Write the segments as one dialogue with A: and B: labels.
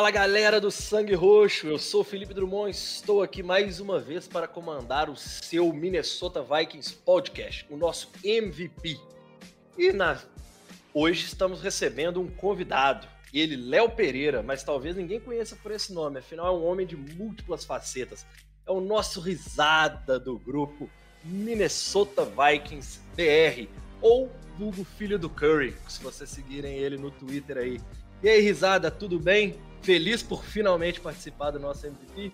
A: Fala galera do Sangue Roxo, eu sou Felipe Drummond, estou aqui mais uma vez para comandar o seu Minnesota Vikings Podcast, o nosso MVP. E na... hoje estamos recebendo um convidado, ele, Léo Pereira, mas talvez ninguém conheça por esse nome, afinal é um homem de múltiplas facetas. É o nosso risada do grupo Minnesota Vikings BR, ou vulgo filho do Curry, se vocês seguirem ele no Twitter aí. E aí, risada, tudo bem? Feliz por finalmente participar do nosso MVP?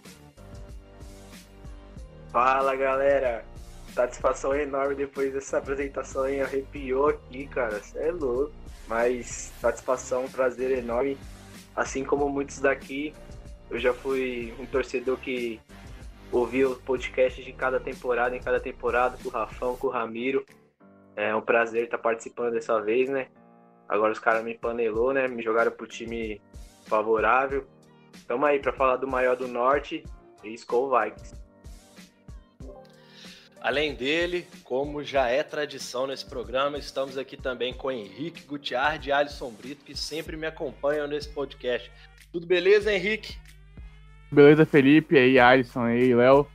B: Fala, galera. Satisfação enorme depois dessa apresentação aí. Arrepiou aqui, cara. Você é louco. Mas satisfação, prazer enorme. Assim como muitos daqui, eu já fui um torcedor que ouvia o podcast de cada temporada, em cada temporada, com o Rafão, com o Ramiro. É um prazer estar participando dessa vez, né? Agora os caras me panelou, né? Me jogaram pro time favorável. Estamos aí para falar do maior do norte e Skull Vikings.
A: Além dele, como já é tradição nesse programa, estamos aqui também com Henrique Gutiardi e Alisson Brito, que sempre me acompanham nesse podcast. Tudo beleza, Henrique?
C: Beleza, Felipe, aí, Alisson, aí, Léo.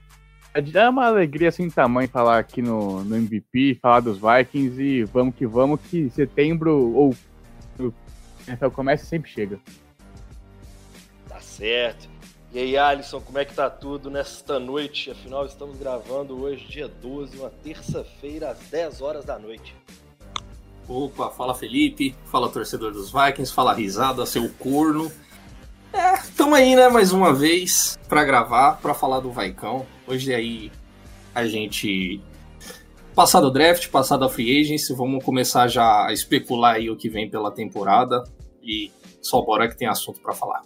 C: É uma alegria assim tamanho falar aqui no, no MVP, falar dos Vikings e vamos que vamos, que setembro ou o NFL começa sempre chega
A: certo. E aí, Alisson, como é que tá tudo nesta noite? Afinal, estamos gravando hoje, dia 12, uma terça-feira, às 10 horas da noite.
D: Opa, fala Felipe, fala torcedor dos Vikings, fala risada, seu corno. É, tamo aí, né, mais uma vez para gravar, para falar do Vaicão. Hoje aí a gente passado o draft, passado a free agency, vamos começar já a especular aí o que vem pela temporada e só bora que tem assunto para falar.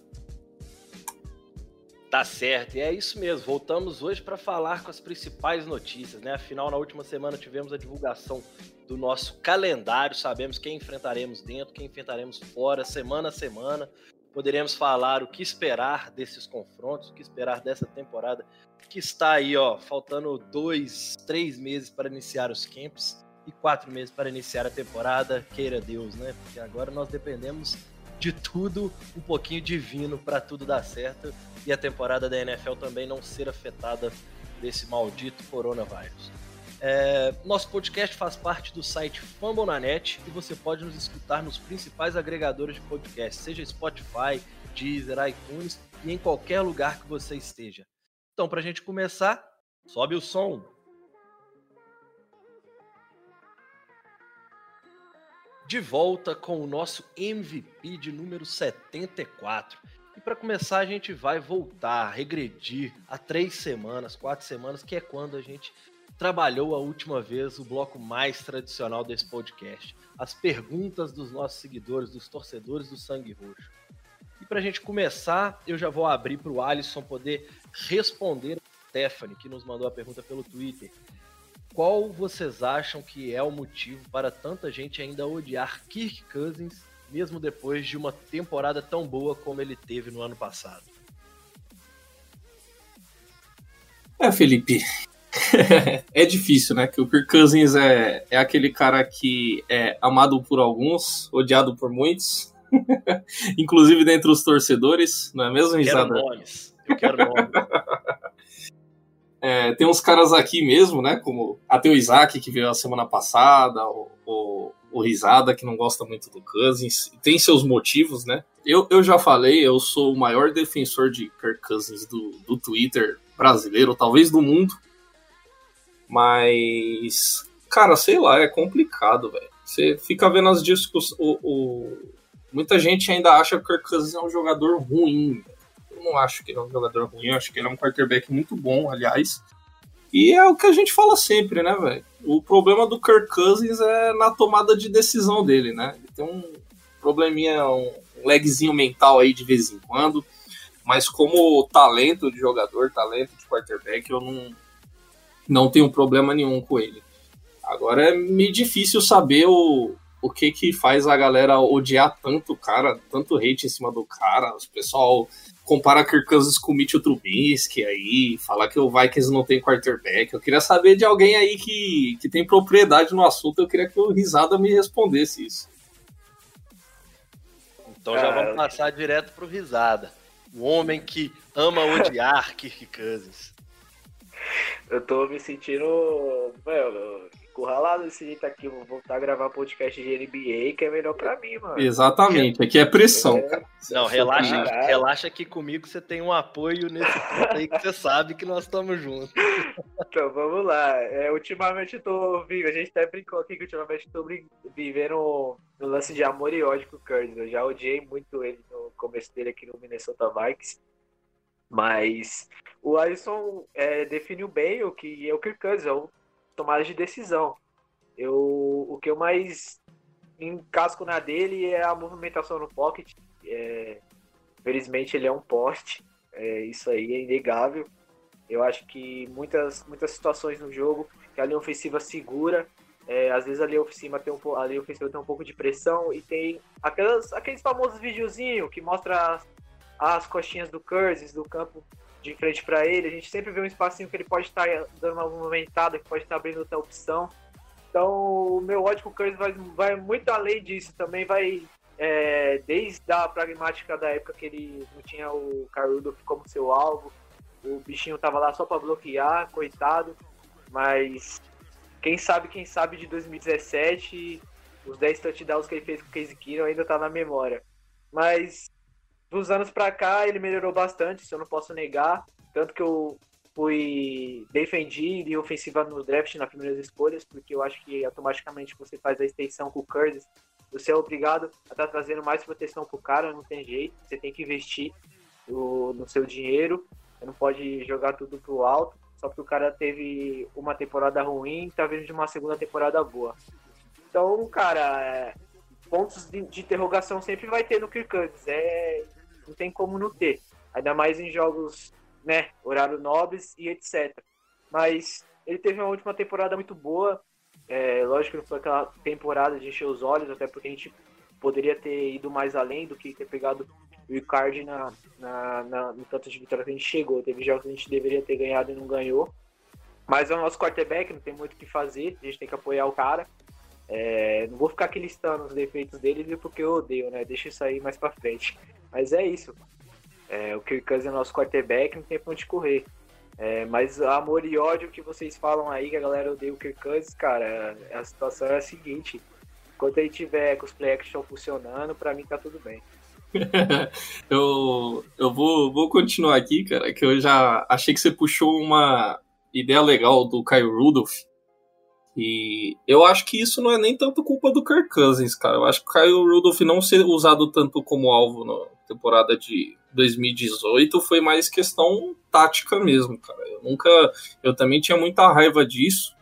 A: Tá certo, e é isso mesmo. Voltamos hoje para falar com as principais notícias, né? Afinal, na última semana tivemos a divulgação do nosso calendário, sabemos quem enfrentaremos dentro, quem enfrentaremos fora, semana a semana. Poderemos falar o que esperar desses confrontos, o que esperar dessa temporada que está aí, ó, faltando dois, três meses para iniciar os camps e quatro meses para iniciar a temporada. Queira Deus, né? Porque agora nós dependemos de tudo um pouquinho divino para tudo dar certo e a temporada da NFL também não ser afetada desse maldito coronavírus. É, nosso podcast faz parte do site Fambonanet e você pode nos escutar nos principais agregadores de podcast, seja Spotify, Deezer, iTunes e em qualquer lugar que você esteja. Então, para a gente começar, sobe o som. De volta com o nosso MVP de número 74. E para começar, a gente vai voltar, regredir a três semanas, quatro semanas, que é quando a gente trabalhou a última vez o bloco mais tradicional desse podcast. As perguntas dos nossos seguidores, dos torcedores do Sangue Roxo. E para a gente começar, eu já vou abrir para o Alisson poder responder a Stephanie, que nos mandou a pergunta pelo Twitter. Qual vocês acham que é o motivo para tanta gente ainda odiar Kirk Cousins mesmo depois de uma temporada tão boa como ele teve no ano passado.
D: É, Felipe. é difícil, né? Que o Kirk Cousins é, é aquele cara que é amado por alguns, odiado por muitos, inclusive dentre os torcedores, não é mesmo,
A: Risada? Quero nomes. Eu quero nomes.
D: É, tem uns caras aqui mesmo, né? Como até o Isaac, que veio a semana passada, o, o, o Risada, que não gosta muito do Cousins. Tem seus motivos, né? Eu, eu já falei, eu sou o maior defensor de Kirk Cousins do, do Twitter brasileiro, talvez do mundo. Mas, cara, sei lá, é complicado, velho. Você fica vendo as discussões. O, o, muita gente ainda acha que o Kirk Cousins é um jogador ruim. Não acho que ele é um jogador ruim, eu acho que ele é um quarterback muito bom, aliás. E é o que a gente fala sempre, né, velho? O problema do Kirk Cousins é na tomada de decisão dele, né? Ele tem um probleminha, um lagzinho mental aí de vez em quando. Mas como talento de jogador, talento de quarterback, eu não, não tenho problema nenhum com ele. Agora é meio difícil saber o, o que que faz a galera odiar tanto o cara, tanto hate em cima do cara. O pessoal compara Kirk Cousins com o Mitchell Trubisky aí, falar que o Vikings não tem quarterback. Eu queria saber de alguém aí que, que tem propriedade no assunto, eu queria que o Risada me respondesse isso.
A: Então já vamos passar direto pro Risada. O homem que ama odiar Kirk Cousins.
B: Eu tô me sentindo, mano, encurralado desse jeito aqui, vou voltar a gravar podcast de NBA, que é melhor pra mim, mano.
D: Exatamente, aqui é pressão,
B: É.
D: cara.
A: Não, relaxa,
B: Caralho.
A: relaxa que comigo você tem um apoio nesse ponto aí que você sabe que nós estamos juntos.
B: Então, vamos lá. É, ultimamente eu tô vivendo, a gente até brincou aqui que ultimamente eu tô vivendo no lance de amor e ódio com o Curtis. Eu já odiei muito ele no começo dele aqui no Minnesota Vikings. Mas o Alisson é, definiu bem o que é o Kirk Cousins, é o tomada de decisão. Eu, o que eu mais encasco na dele é a movimentação no pocket. É, felizmente ele é um poste, é, isso aí é inegável. Eu acho que muitas, muitas situações no jogo que a linha ofensiva segura, é, às vezes a linha ofensiva tem um, a linha ofensiva tem um pouco de pressão e tem aquelas, aqueles famosos videozinhos que mostra as, as costinhas do Cousins do campo de frente para ele. A gente sempre vê um espacinho que ele pode estar dando uma movimentada, que pode estar abrindo outra opção. Então, o meu ódio com o Cousins vai, vai muito além disso. Também vai é, desde a pragmática da época que ele não tinha o Carl Rudolph como seu alvo. O bichinho tava lá só para bloquear, coitado. Mas quem sabe, quem sabe de 2017, os 10 touchdowns que ele fez com o Casey Keenum ainda tá na memória. Mas dos anos pra cá ele melhorou bastante, isso eu não posso negar. Tanto que eu fui defendi de ofensiva no draft nas primeiras escolhas, porque eu acho que automaticamente você faz a extensão com o Curtis, você é obrigado a estar trazendo mais proteção pro cara, não tem jeito, você tem que investir no, no seu dinheiro, você não pode jogar tudo pro alto, só porque o cara teve uma temporada ruim e tá vindo de uma segunda temporada boa. Então, cara, é, pontos de, de interrogação sempre vai ter no Kirk Cousins, é, não tem como não ter, ainda mais em jogos, né, horário nobres e etc. Mas ele teve uma última temporada muito boa, é, lógico que não foi aquela temporada de encher os olhos, até porque a gente poderia ter ido mais além do que ter pegado o Icardi na, na, na- no tanto de vitória que a gente chegou. Teve jogos que a gente deveria ter ganhado e não ganhou. Mas é o nosso quarterback, não tem muito o que fazer, a gente tem que apoiar o cara. É, não vou ficar aqui listando os defeitos dele, porque eu odeio, né? Deixa isso aí mais pra frente. Mas é isso. É, o Kirk Cousins é nosso quarterback, não tem pra onde correr. É, mas amor e ódio que vocês falam aí, que a galera odeia o Kirk Cousins, cara, a situação é a seguinte. Enquanto ele tiver com os play action funcionando, pra mim tá tudo bem.
D: eu eu vou, vou continuar aqui, cara, que eu já achei que você puxou uma ideia legal do Kyle Rudolph. E eu acho que isso não é nem tanto culpa do Kirk Cousins, cara. Eu acho que o Kyle Rudolph não ser usado tanto como alvo na temporada de 2018 foi mais questão tática mesmo, cara. Eu nunca. Eu também tinha muita raiva disso.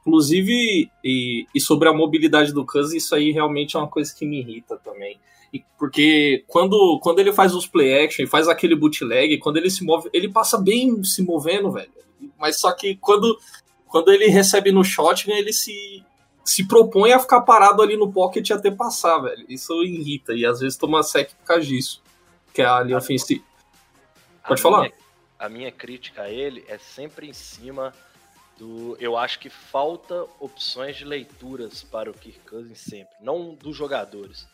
D: Inclusive, e, e sobre a mobilidade do Cousins, isso aí realmente é uma coisa que me irrita também. E porque quando, quando ele faz os play action e faz aquele bootleg, quando ele se move, ele passa bem se movendo, velho. Mas só que quando, quando ele recebe no shotgun, ele se, se propõe a ficar parado ali no pocket até passar, velho. Isso irrita. E às vezes toma sec por causa disso. Que é a linha ofensiva. Pode
A: A
D: falar.
A: minha- a minha crítica a ele é sempre em cima do. Eu acho que falta opções de leituras para o Kirk Cousins sempre. Não dos jogadores.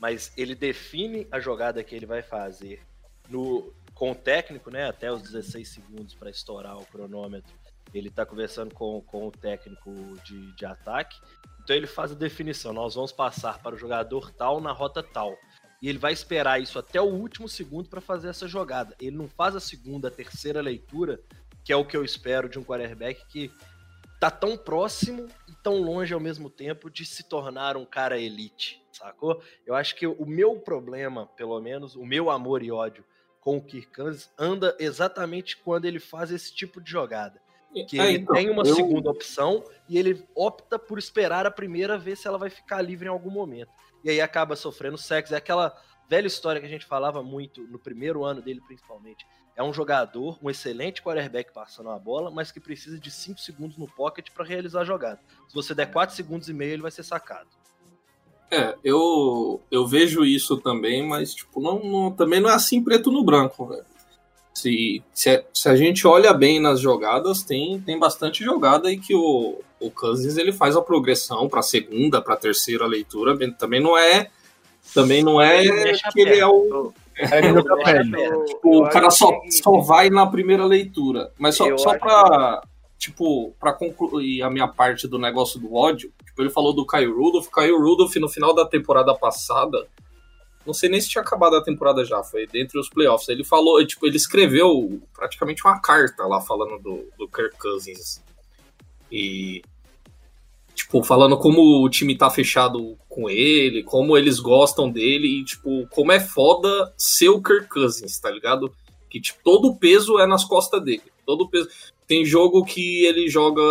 A: Mas ele define a jogada que ele vai fazer no, com o técnico, né? Até os 16 segundos para estourar o cronômetro. Ele tá conversando com, com o técnico de, de ataque. Então ele faz a definição. Nós vamos passar para o jogador tal na rota tal e ele vai esperar isso até o último segundo para fazer essa jogada. Ele não faz a segunda, a terceira leitura, que é o que eu espero de um quarterback que tá tão próximo e tão longe ao mesmo tempo de se tornar um cara elite, sacou? Eu acho que o meu problema, pelo menos, o meu amor e ódio com o Kirk Cousins anda exatamente quando ele faz esse tipo de jogada. Que
D: É,
A: ele
D: então,
A: tem uma
D: eu-
A: segunda opção e ele opta por esperar a primeira ver se ela vai ficar livre em algum momento. E aí acaba sofrendo sexo. É aquela velha história que a gente falava muito no primeiro ano dele, principalmente. É um jogador, um excelente quarterback passando a bola, mas que precisa de 5 segundos no pocket para realizar a jogada. Se você der 4 segundos e meio, ele vai ser sacado.
D: É, eu, eu vejo isso também, mas tipo, não, não, também não é assim preto no branco, velho. Se, se, a, se a gente olha bem nas jogadas, tem, tem bastante jogada aí que o, o Cousins ele faz a progressão para segunda, para terceira leitura, também não é também não é que ele é o é, tipo, o cara só, só vai na primeira leitura, mas só, só para tipo, para concluir a minha parte do negócio do ódio, tipo, ele falou do Caio Rudolph, Caio Rudolph no final da temporada passada, não sei nem se tinha acabado a temporada já, foi dentre os playoffs. Ele falou, tipo, ele escreveu praticamente uma carta lá falando do, do Kirk Cousins. E tipo, falando como o time tá fechado com ele, como eles gostam dele e, tipo, como é foda ser o Kirk Cousins, tá ligado? Que, tipo, todo o peso é nas costas dele. Todo o peso. Tem jogo que ele joga.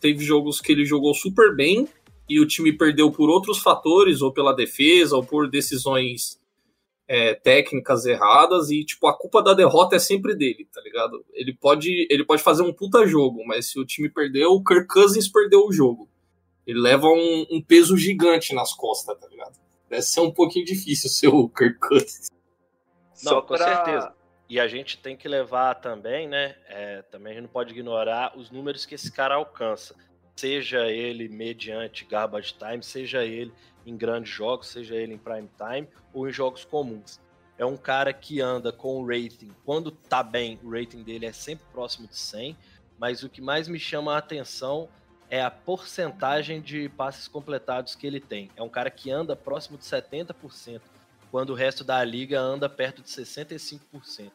D: Teve jogos que ele jogou super bem e o time perdeu por outros fatores, ou pela defesa, ou por decisões é, técnicas erradas e, tipo, a culpa da derrota é sempre dele, tá ligado? Ele pode, ele pode fazer um puta jogo, mas se o time perdeu, o Kirk Cousins perdeu o jogo. Ele leva um, um peso gigante nas costas, tá ligado? Deve ser um pouquinho difícil ser o Kirk Cousins.
A: Não, Só com pra... certeza. E a gente tem que levar também, né? É, também a gente não pode ignorar os números que esse cara alcança. Seja ele mediante garbage time, seja ele em grandes jogos, seja ele em prime time ou em jogos comuns. É um cara que anda com o rating, quando tá bem, o rating dele é sempre próximo de 100, mas o que mais me chama a atenção é a porcentagem de passes completados que ele tem. É um cara que anda próximo de 70%, quando o resto da liga anda perto de 65%.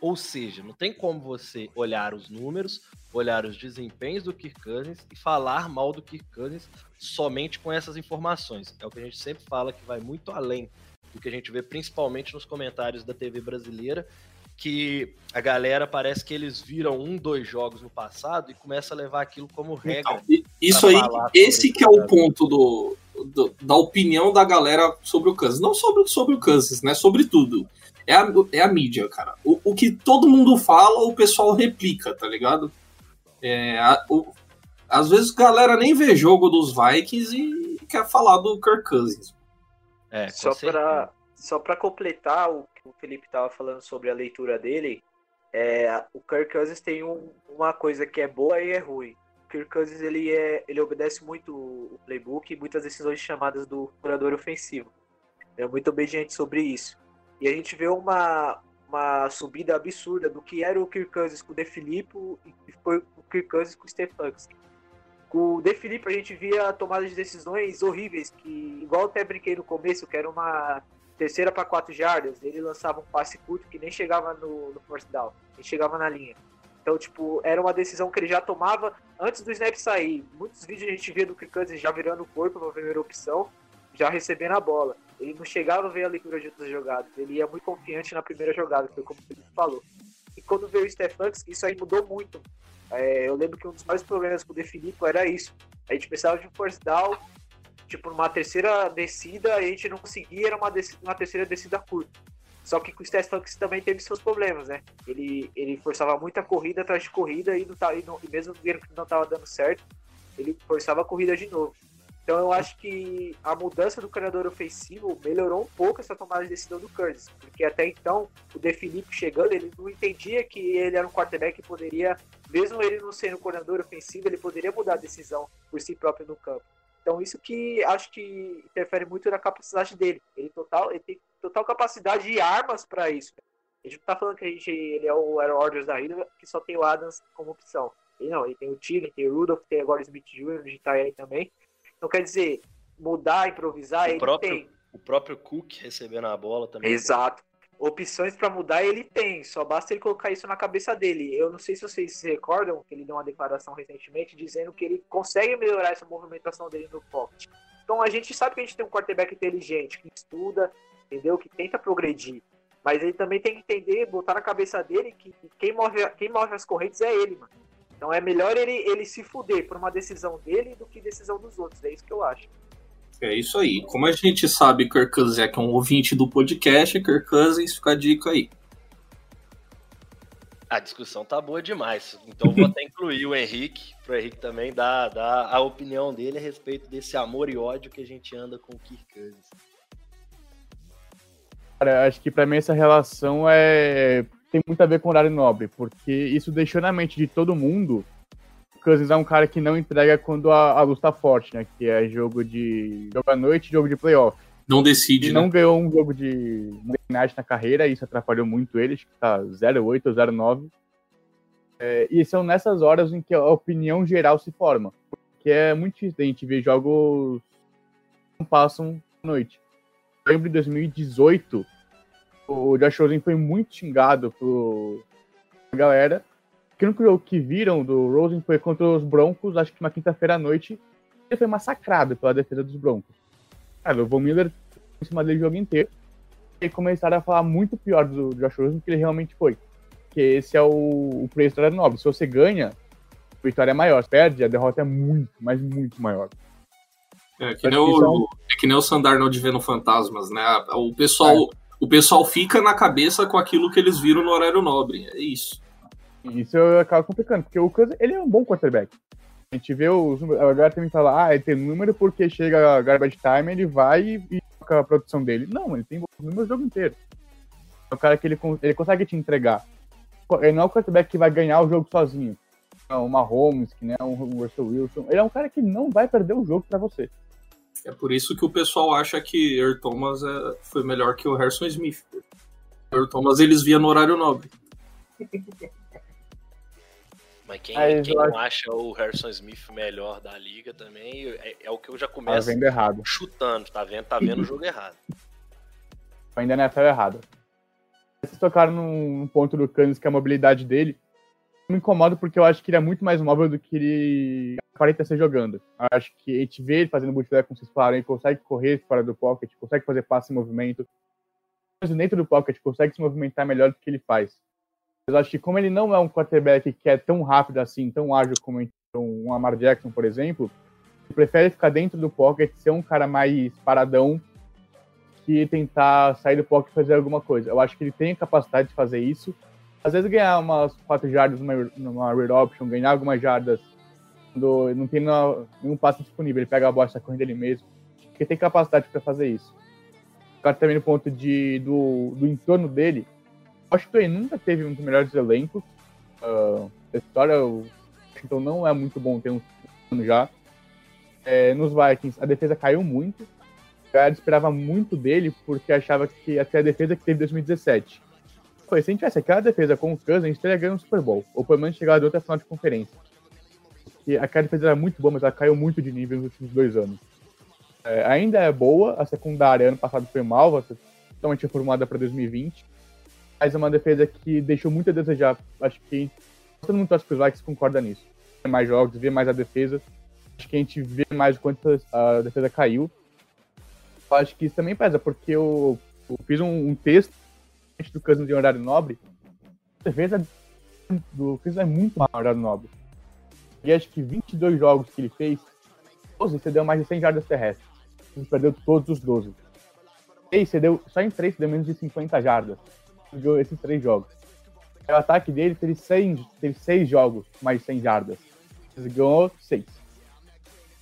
A: Ou seja, não tem como você olhar os números, olhar os desempenhos do Kirk Cousins e falar mal do Kirk Cousins somente com essas informações. É o que a gente sempre fala que vai muito além do que a gente vê principalmente nos comentários da TV brasileira, que a galera parece que eles viram um, dois jogos no passado e começa a levar aquilo como regra.
D: Então, isso aí, esse que é o ponto do, do, da opinião da galera sobre o Kansas. Não sobre, sobre o Kansas, né? Sobre tudo. É a, é a mídia, cara. O, o que todo mundo fala, o pessoal replica, tá ligado? É, a, o, às vezes a galera nem vê jogo dos Vikings e quer falar do Kirk Cousins.
B: É, só para só para completar o que o Felipe estava falando sobre a leitura dele, é, o Kirk Cousins tem um, uma coisa que é boa e é ruim. O Kirk Cousins ele, é, ele obedece muito o playbook e muitas decisões chamadas do curador ofensivo. É muito obediente sobre isso. E a gente vê uma, uma subida absurda do que era o Kirk Cousins com o De Filippo e foi o Kirk Cousins com o Stefanski. Com o De Filippo a gente via tomadas de decisões horríveis, que igual até brinquei no começo, que era uma terceira para quatro jardas, ele lançava um passe curto que nem chegava no, no first down, nem chegava na linha. Então, tipo, era uma decisão que ele já tomava antes do snap sair. Muitos vídeos a gente via do Kirk Cousins já virando o corpo na primeira opção, já recebendo a bola. Ele não chegava a ver a leitura de outras jogadas, ele ia muito confiante na primeira jogada, foi como o Felipe falou. E quando veio o Stefanski, isso aí mudou muito. É, eu lembro que um dos maiores problemas com o De era isso. A gente precisava de um first down, tipo, numa terceira descida, a gente não conseguia, era uma, descida, uma terceira descida curta. Só que com o Stefanski também teve seus problemas, né? Ele, ele forçava muita corrida atrás de corrida e, não, tá, e, não, e mesmo que não estava dando certo, ele forçava a corrida de novo. Então eu acho que a mudança do treinador ofensivo melhorou um pouco essa tomada de decisão do Curtis, porque até então o De Filippo chegando, ele não entendia que ele era um quarterback que poderia, mesmo ele não sendo coordenador ofensivo, ele poderia mudar a decisão por si próprio no campo. Então isso que acho que interfere muito na capacidade dele. Ele total, ele tem total capacidade e armas para isso. A gente não tá falando que a gente, ele é o Aaron Rodgers da Ilha, que só tem o Adams como opção. Ele não, ele tem o Tigre, tem o Rudolph, tem agora o Smith Jr., de tá aí também. Então, quer dizer, mudar, improvisar, o ele
A: próprio,
B: tem.
A: O próprio Cook recebendo a bola também.
B: Exato. Opções para mudar ele tem, só basta ele colocar isso na cabeça dele. Eu não sei se vocês se recordam que ele deu uma declaração recentemente dizendo que ele consegue melhorar essa movimentação dele no pocket. Então a gente sabe que a gente tem um quarterback inteligente, que estuda, entendeu? Que tenta progredir. Mas ele também tem que entender, botar na cabeça dele que quem move, quem move as correntes é ele, mano. Então é melhor ele, ele se fuder por uma decisão dele do que decisão dos outros. É isso que eu acho.
D: É isso aí. Como a gente sabe que o Kirk Cousins é, que é um ouvinte do podcast, Kirk Cousins, fica a dica aí.
A: A discussão tá boa demais. Então vou até incluir o Henrique, para o Henrique também dar, dar a opinião dele a respeito desse amor e ódio que a gente anda com o Kirk Cousins.
C: Cara, acho que para mim essa relação é tem muito a ver com o horário nobre, porque isso deixou na mente de todo mundo o Cousins é um cara que não entrega quando a, a luz tá forte, né? Que é jogo de jogo à noite jogo de playoff.
D: Não decide,
C: Ele
D: né?
C: não ganhou um jogo de Night na carreira, isso atrapalhou muito ele, acho que tá 0,8 ou 0,9. É, e são nessas horas em que a opinião geral se forma. Porque é muito difícil a gente ver jogos que não passam à noite. Eu lembro de 2018, o Josh Rosen foi muito xingado por galera. Que o único jogo que viram do Rosen foi contra os Broncos, acho que uma quinta-feira à noite. Ele foi massacrado pela defesa dos Broncos. Cara, o Von Miller em cima dele o jogo inteiro. E começaram a falar muito pior do Josh Rosen do que ele realmente foi. Porque esse é o, o preço da nobre. Se você ganha, a vitória é maior. Se perde, a derrota é muito, mas muito maior.
D: É que, nem o, é que nem o Sandarnold vendo fantasmas, né? O pessoal, é. O pessoal fica na cabeça com aquilo que eles viram no horário nobre. É isso.
C: Isso acaba complicando, porque o Cousins, ele é um bom quarterback. A gente vê os números. Agora também fala, ah, ele tem número porque chega a garbage time, ele vai e toca a produção dele. Não, ele tem números o jogo inteiro. É o cara que ele, ele consegue te entregar. Ele não é o quarterback que vai ganhar o jogo sozinho. Não, o Mahomes, que nem é um Russell Wilson. Ele é um cara que não vai perder o jogo para você.
D: É por isso que o pessoal acha que Earl Thomas é, foi melhor que o Harrison Smith. Earl Thomas eles via no horário nobre.
A: Mas quem, Aí, quem não acha o Harrison Smith melhor da liga também é, é o que eu já começo
C: tá vendo errado.
A: chutando, tá vendo, tá vendo o jogo errado.
C: Ainda não é errado. Vocês tocaram num ponto do Kansas que é a mobilidade dele. Eu me incomodo porque eu acho que ele é muito mais móvel do que ele aparenta ser jogando. Eu acho que a gente vê ele fazendo bootleg, como vocês falaram, ele consegue correr fora do pocket, consegue fazer passe em movimento. Mas dentro do pocket consegue se movimentar melhor do que ele faz. Mas acho que como ele não é um quarterback que é tão rápido assim, tão ágil como um Lamar Jackson, por exemplo, ele prefere ficar dentro do pocket, ser um cara mais paradão que tentar sair do pocket e fazer alguma coisa. Eu acho que ele tem a capacidade de fazer isso. Às vezes ganhar umas 4 jardas numa, numa read option, ganhar algumas jardas quando não tem nenhum passe disponível, ele pega a bola e está correndo ele mesmo. Ele tem capacidade para fazer isso. O cara também no ponto de, do, do entorno dele, Washington nunca teve um dos melhores elencos uh, da história. O Washington não é muito bom, tem um ano já. É, nos Vikings, a defesa caiu muito. O esperava muito dele porque achava que ter a defesa que teve em 2017. Foi, se a gente tivesse aquela defesa com o Cousins, a gente teria ganho um Super Bowl. Ou pelo menos chegado a outra final de conferência. Porque aquela defesa era muito boa, mas ela caiu muito de nível nos últimos dois anos. É, ainda é boa, a secundária ano passado foi mal, ser totalmente reformada para 2020 mas é uma defesa que deixou muito a desejar. Acho que todo mundo torce para os Vikings concorda nisso. Vê mais jogos, vê mais a defesa. Acho que a gente vê mais o quanto a defesa caiu. Acho que isso também pesa, porque eu, eu fiz um, um texto do Cousins de horário nobre. A defesa do Cousins é muito mal horário nobre. E acho que 22 jogos que ele fez, 12 você deu mais de 100 jardas terrestres. Ele perdeu todos os 12. 3 cedeu, só em 3 deu menos de 50 jardas esses três jogos. O ataque dele teve seis, teve seis jogos mais de 100 jardas. Ele ganhou seis.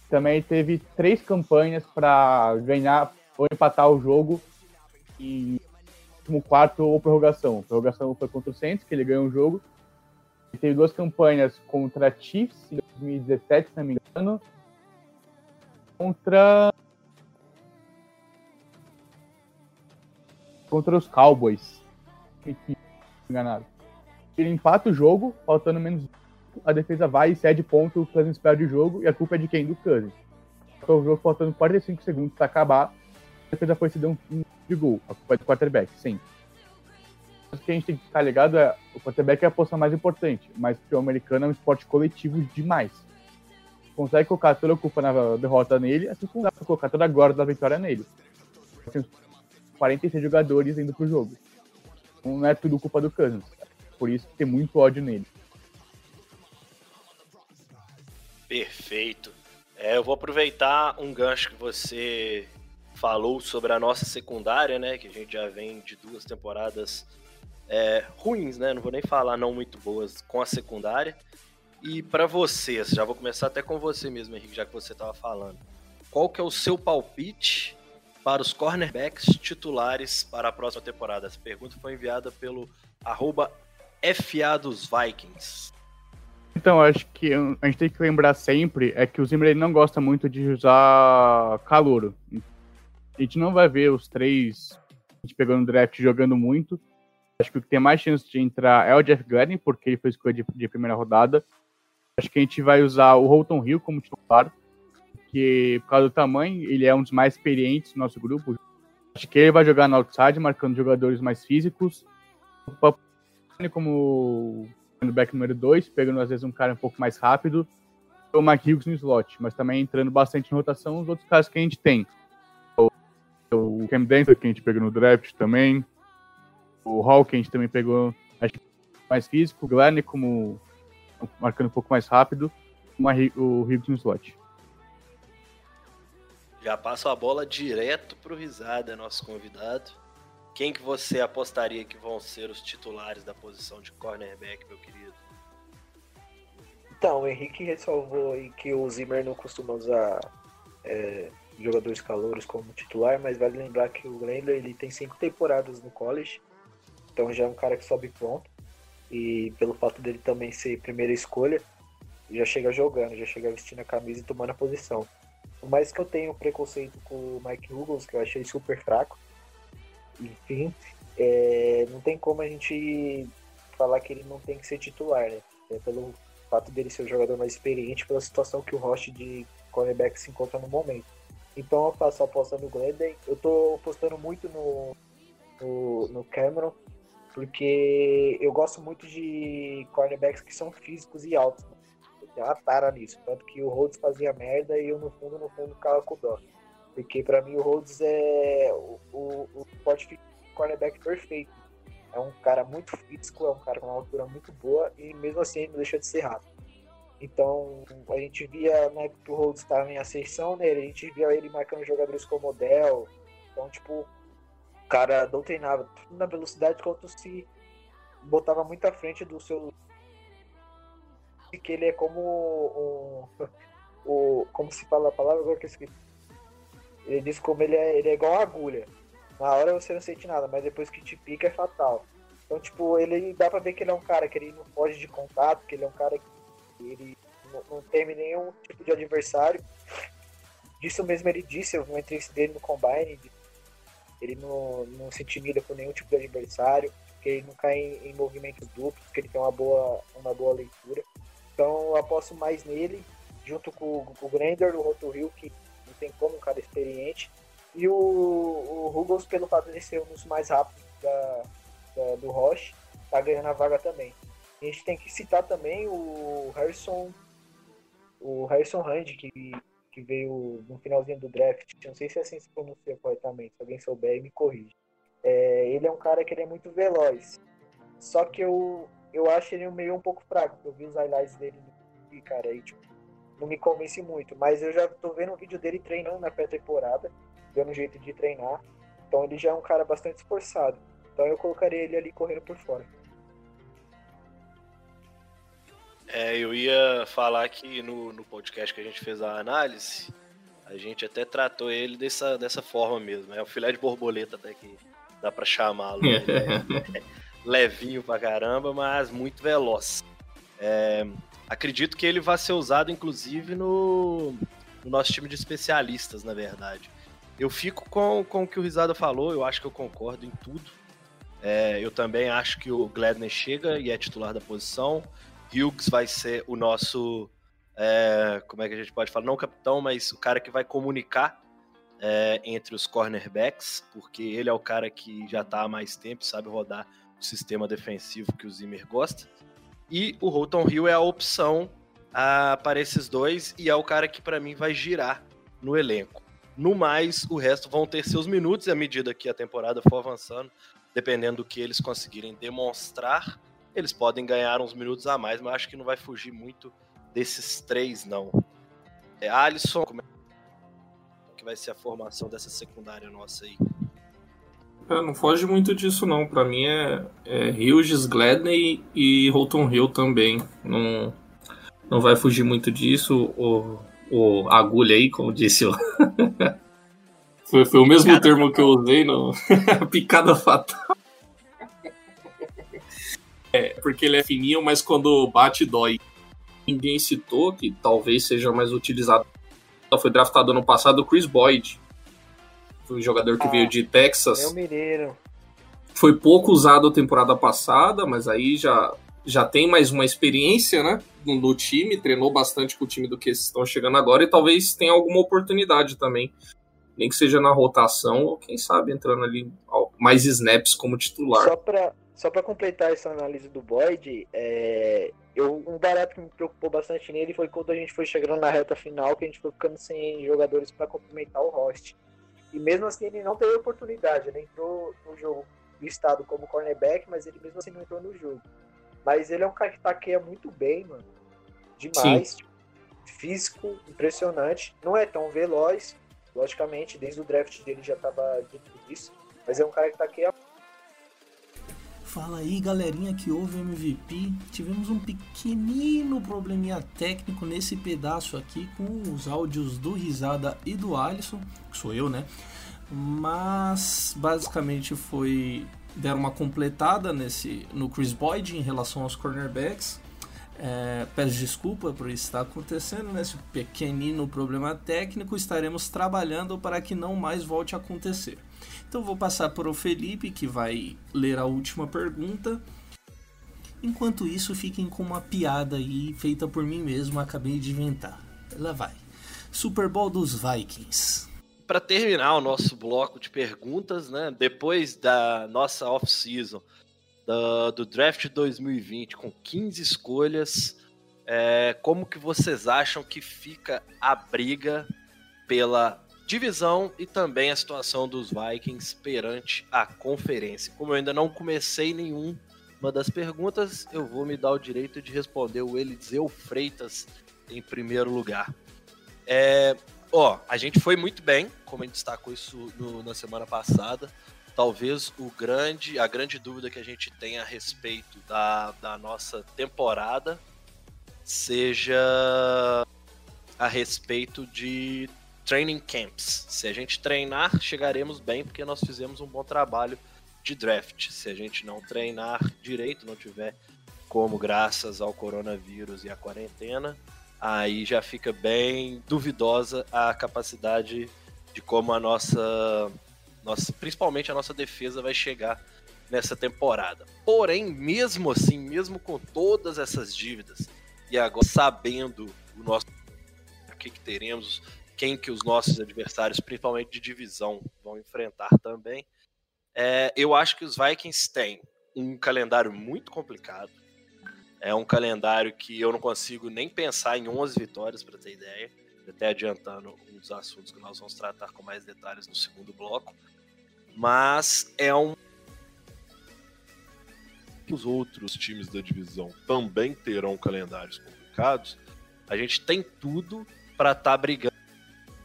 C: Também teve três campanhas para ganhar ou empatar o jogo e último quarto ou prorrogação. Prorrogação foi contra o Saints, que ele ganhou o jogo. Ele teve duas campanhas contra a Chiefs em 2017, se não me engano. Contra. Contra os Cowboys que enganado. Ele empata o jogo, faltando menos. A defesa vai e cede ponto, o Cousins perde o jogo e a culpa é de quem? Do Cousins. O jogo faltando 45 segundos para acabar, a defesa foi ceder um, um de gol. A culpa é do quarterback, sim. O que a gente tem que ficar ligado é o quarterback é a posição mais importante, mas o americano é um esporte coletivo demais. Consegue colocar toda a culpa na derrota nele, assim como dá pra colocar toda a glória da vitória nele. Tem 46 jogadores indo pro jogo não é tudo culpa do Cousins. Por isso tem muito ódio nele.
A: Perfeito. É, eu vou aproveitar um gancho que você falou sobre a nossa secundária, né? Que a gente já vem de duas temporadas é, ruins, né? Não vou nem falar não muito boas com a secundária. E para vocês, já vou começar até com você mesmo, Henrique, já que você estava falando. Qual que é o seu palpite para os cornerbacks titulares para a próxima temporada? Essa pergunta foi enviada pelo arroba FA dos Vikings.
C: Então, acho que a gente tem que lembrar sempre é que o Zimmer não gosta muito de usar calouro. A gente não vai ver os três a gente pegou no draft jogando muito. Acho que o que tem mais chance de entrar é o Jeff Gladden, porque ele foi escolha de, de primeira rodada. Acho que a gente vai usar o Holton Hill como titular, porque por causa do tamanho, ele é um dos mais experientes do nosso grupo. Acho que ele vai jogar no outside, marcando jogadores mais físicos. Como back número 2, pegando às vezes um cara um pouco mais rápido. O Mike Hughes no slot, mas também entrando bastante em rotação os outros caras que a gente tem. O, Cam Denton, que a gente pegou no draft também. O Hall, que a gente também pegou, acho que mais físico. O Glenn como marcando um pouco mais rápido. Uma, o Hughes no slot.
A: Já passo a bola direto pro Risada, nosso convidado. Quem que você apostaria que vão ser os titulares da posição de cornerback, meu querido?
B: Então, o Henrique ressalvou aí que o Zimmer não costuma usar é, jogadores calouros como titular, mas vale lembrar que o Glendler ele tem cinco temporadas no college, então já é um cara que sobe pronto. E pelo fato dele também ser primeira escolha, já chega jogando, já chega vestindo a camisa e tomando a posição. Por mais que eu tenha um preconceito com o Mike Huggles, que eu achei super fraco, enfim, é, não tem como a gente falar que ele não tem que ser titular, né? É pelo fato dele ser o jogador mais experiente, pela situação que o Roche de cornerback se encontra no momento. Então eu faço a aposta no Glenden. Eu tô apostando muito no, no, no, Cameron, porque eu gosto muito de cornerbacks que são físicos e altos. Né? Uma tara nisso. Tanto que o Rhodes fazia merda e eu, no fundo, no fundo, ficava com dó. Porque para mim o Rhodes é o, o, o forte cornerback perfeito. É um cara muito físico, é um cara com uma altura muito boa e mesmo assim ele não deixa de ser rápido. Então a gente via na época que o Rhodes estava em ascensão nele, a gente via ele marcando jogadores como o Dell. Então, tipo, o cara doutrinava tanto na velocidade quanto se botava muito à frente do seu. Que ele é como o. o como se fala a palavra agora que esqueci ele diz como ele é, ele é igual a agulha. Na hora você não sente nada, mas depois que te pica é fatal. Então, tipo, ele dá pra ver que ele é um cara que ele não foge de contato, que ele é um cara que ele não, não teme nenhum tipo de adversário. Disso mesmo ele disse, eu entrevista dele no Combine, ele não, não se intimida com nenhum tipo de adversário, que ele não cai em, em movimentos duplos, que ele tem uma boa, uma boa leitura. Então eu aposto mais nele, junto com, com o Grender, o Roto Hill, que tem como um cara experiente. E o, o Ruggles, pelo fato de ser um dos mais rápidos da, da, do Roche, tá ganhando a vaga também. A gente tem que citar também o Harrison, o Harrison Rand, que, que veio no finalzinho do draft. Não sei se é assim se pronuncia corretamente, se alguém souber me corrige. É, ele é um cara que ele é muito veloz. Só que eu, eu acho ele meio um pouco fraco. Eu vi os highlights dele e, cara, aí, tipo, não me convence muito. Mas eu já tô vendo um vídeo dele treinando na pré-temporada, dando um jeito de treinar. Então ele já é um cara bastante esforçado. Então eu colocaria ele ali correndo por fora.
A: É, eu ia falar que no, no podcast que a gente fez a análise, a gente até tratou ele dessa, dessa forma mesmo. É o filé de borboleta até que dá para chamá-lo. Né? É, é, levinho pra caramba, mas muito veloz. É, acredito que ele vai ser usado, inclusive, no, no, nosso time de especialistas, na verdade. Eu fico com, com o que o Risada falou, eu acho que eu concordo em tudo. É, eu também acho que o Gladney chega e é titular da posição. Hughes vai ser o nosso. É, como é que a gente pode falar? Não capitão, mas o cara que vai comunicar é, entre os cornerbacks, porque ele é o cara que já está há mais tempo, sabe rodar o sistema defensivo que o Zimmer gosta. E o Holton Hill é a opção para esses dois e é o cara que para mim vai girar no elenco. No mais, o resto vão ter seus minutos à medida que a temporada for avançando, dependendo do que eles conseguirem demonstrar, eles podem ganhar uns minutos a mais, mas acho que não vai fugir muito desses três, não. É, Alisson, como é que vai ser a formação dessa secundária nossa aí?
D: É, não foge muito disso, não. Para mim é, é Hughes, Gladney e Holton Hill também. Não, não vai fugir muito disso. O, o agulha aí, como disse o. foi, foi o mesmo picada termo fatal. que eu usei no. picada fatal. É, porque ele é fininho, mas quando bate, dói. Ninguém citou, que talvez seja mais utilizado. Foi draftado ano passado o Chris Boyd foi um jogador que ah, veio de Texas.
B: Meu mineiro.
D: Foi pouco usado a temporada passada, mas aí já, já tem mais uma experiência, né? No, time, treinou bastante com o time do que estão chegando agora e talvez tenha alguma oportunidade também. Nem que seja na rotação, ou quem sabe entrando ali mais snaps como titular.
B: Só para só para completar essa análise do Boyd, é, eu, um barato que me preocupou bastante nele foi quando a gente foi chegando na reta final, que a gente foi ficando sem jogadores para complementar o host. E mesmo assim ele não teve oportunidade. Ele entrou no jogo listado como cornerback, mas ele mesmo assim não entrou no jogo. Mas ele é um cara que taqueia muito bem, mano. Demais. Tipo, físico, impressionante. Não é tão veloz, logicamente, desde o draft dele já tava dito isso. Mas é um cara que taqueia
E: Fala aí, galerinha que ouve MVP. Tivemos um pequenino probleminha técnico nesse pedaço aqui com os áudios do Risada e do Alisson, que sou eu, né? Mas basicamente foi deram uma completada nesse no Chris Boyd em relação aos cornerbacks. É, peço desculpa por isso estar acontecendo, nesse né? pequenino problema técnico. Estaremos trabalhando para que não mais volte a acontecer. Então vou passar para o Felipe, que vai ler a última pergunta. Enquanto isso, fiquem com uma piada aí feita por mim mesmo, acabei de inventar. Lá vai. Super Bowl dos Vikings.
A: Para terminar o nosso bloco de perguntas, né, depois da nossa off-season, do, do, draft 2020, com 15 escolhas, é, como que vocês acham que fica a briga pela divisão e também a situação dos Vikings perante a conferência. Como eu ainda não comecei nenhuma das perguntas, eu vou me dar o direito de responder o Eliseu Freitas em primeiro lugar. É, ó, a gente foi muito bem, como a gente destacou isso no, na semana passada. Talvez o grande, a grande dúvida que a gente tem a respeito da, da nossa temporada seja a respeito de training camps. Se a gente treinar, chegaremos bem, porque nós fizemos um bom trabalho de draft. Se a gente não treinar direito, não tiver como, graças ao coronavírus e à quarentena, aí já fica bem duvidosa a capacidade de como a nossa, nossa principalmente a nossa defesa vai chegar nessa temporada. Porém, mesmo assim, mesmo com todas essas dívidas e agora sabendo o nosso o que, que teremos, quem que os nossos adversários, principalmente de divisão, vão enfrentar também. É, eu acho que os Vikings têm um calendário muito complicado. É um calendário que eu não consigo nem pensar em 11 vitórias, para ter ideia. Até adiantando um dos assuntos que nós vamos tratar com mais detalhes no segundo bloco. Mas é um.
F: Os outros times da divisão também terão calendários complicados. A gente tem tudo para estar tá brigando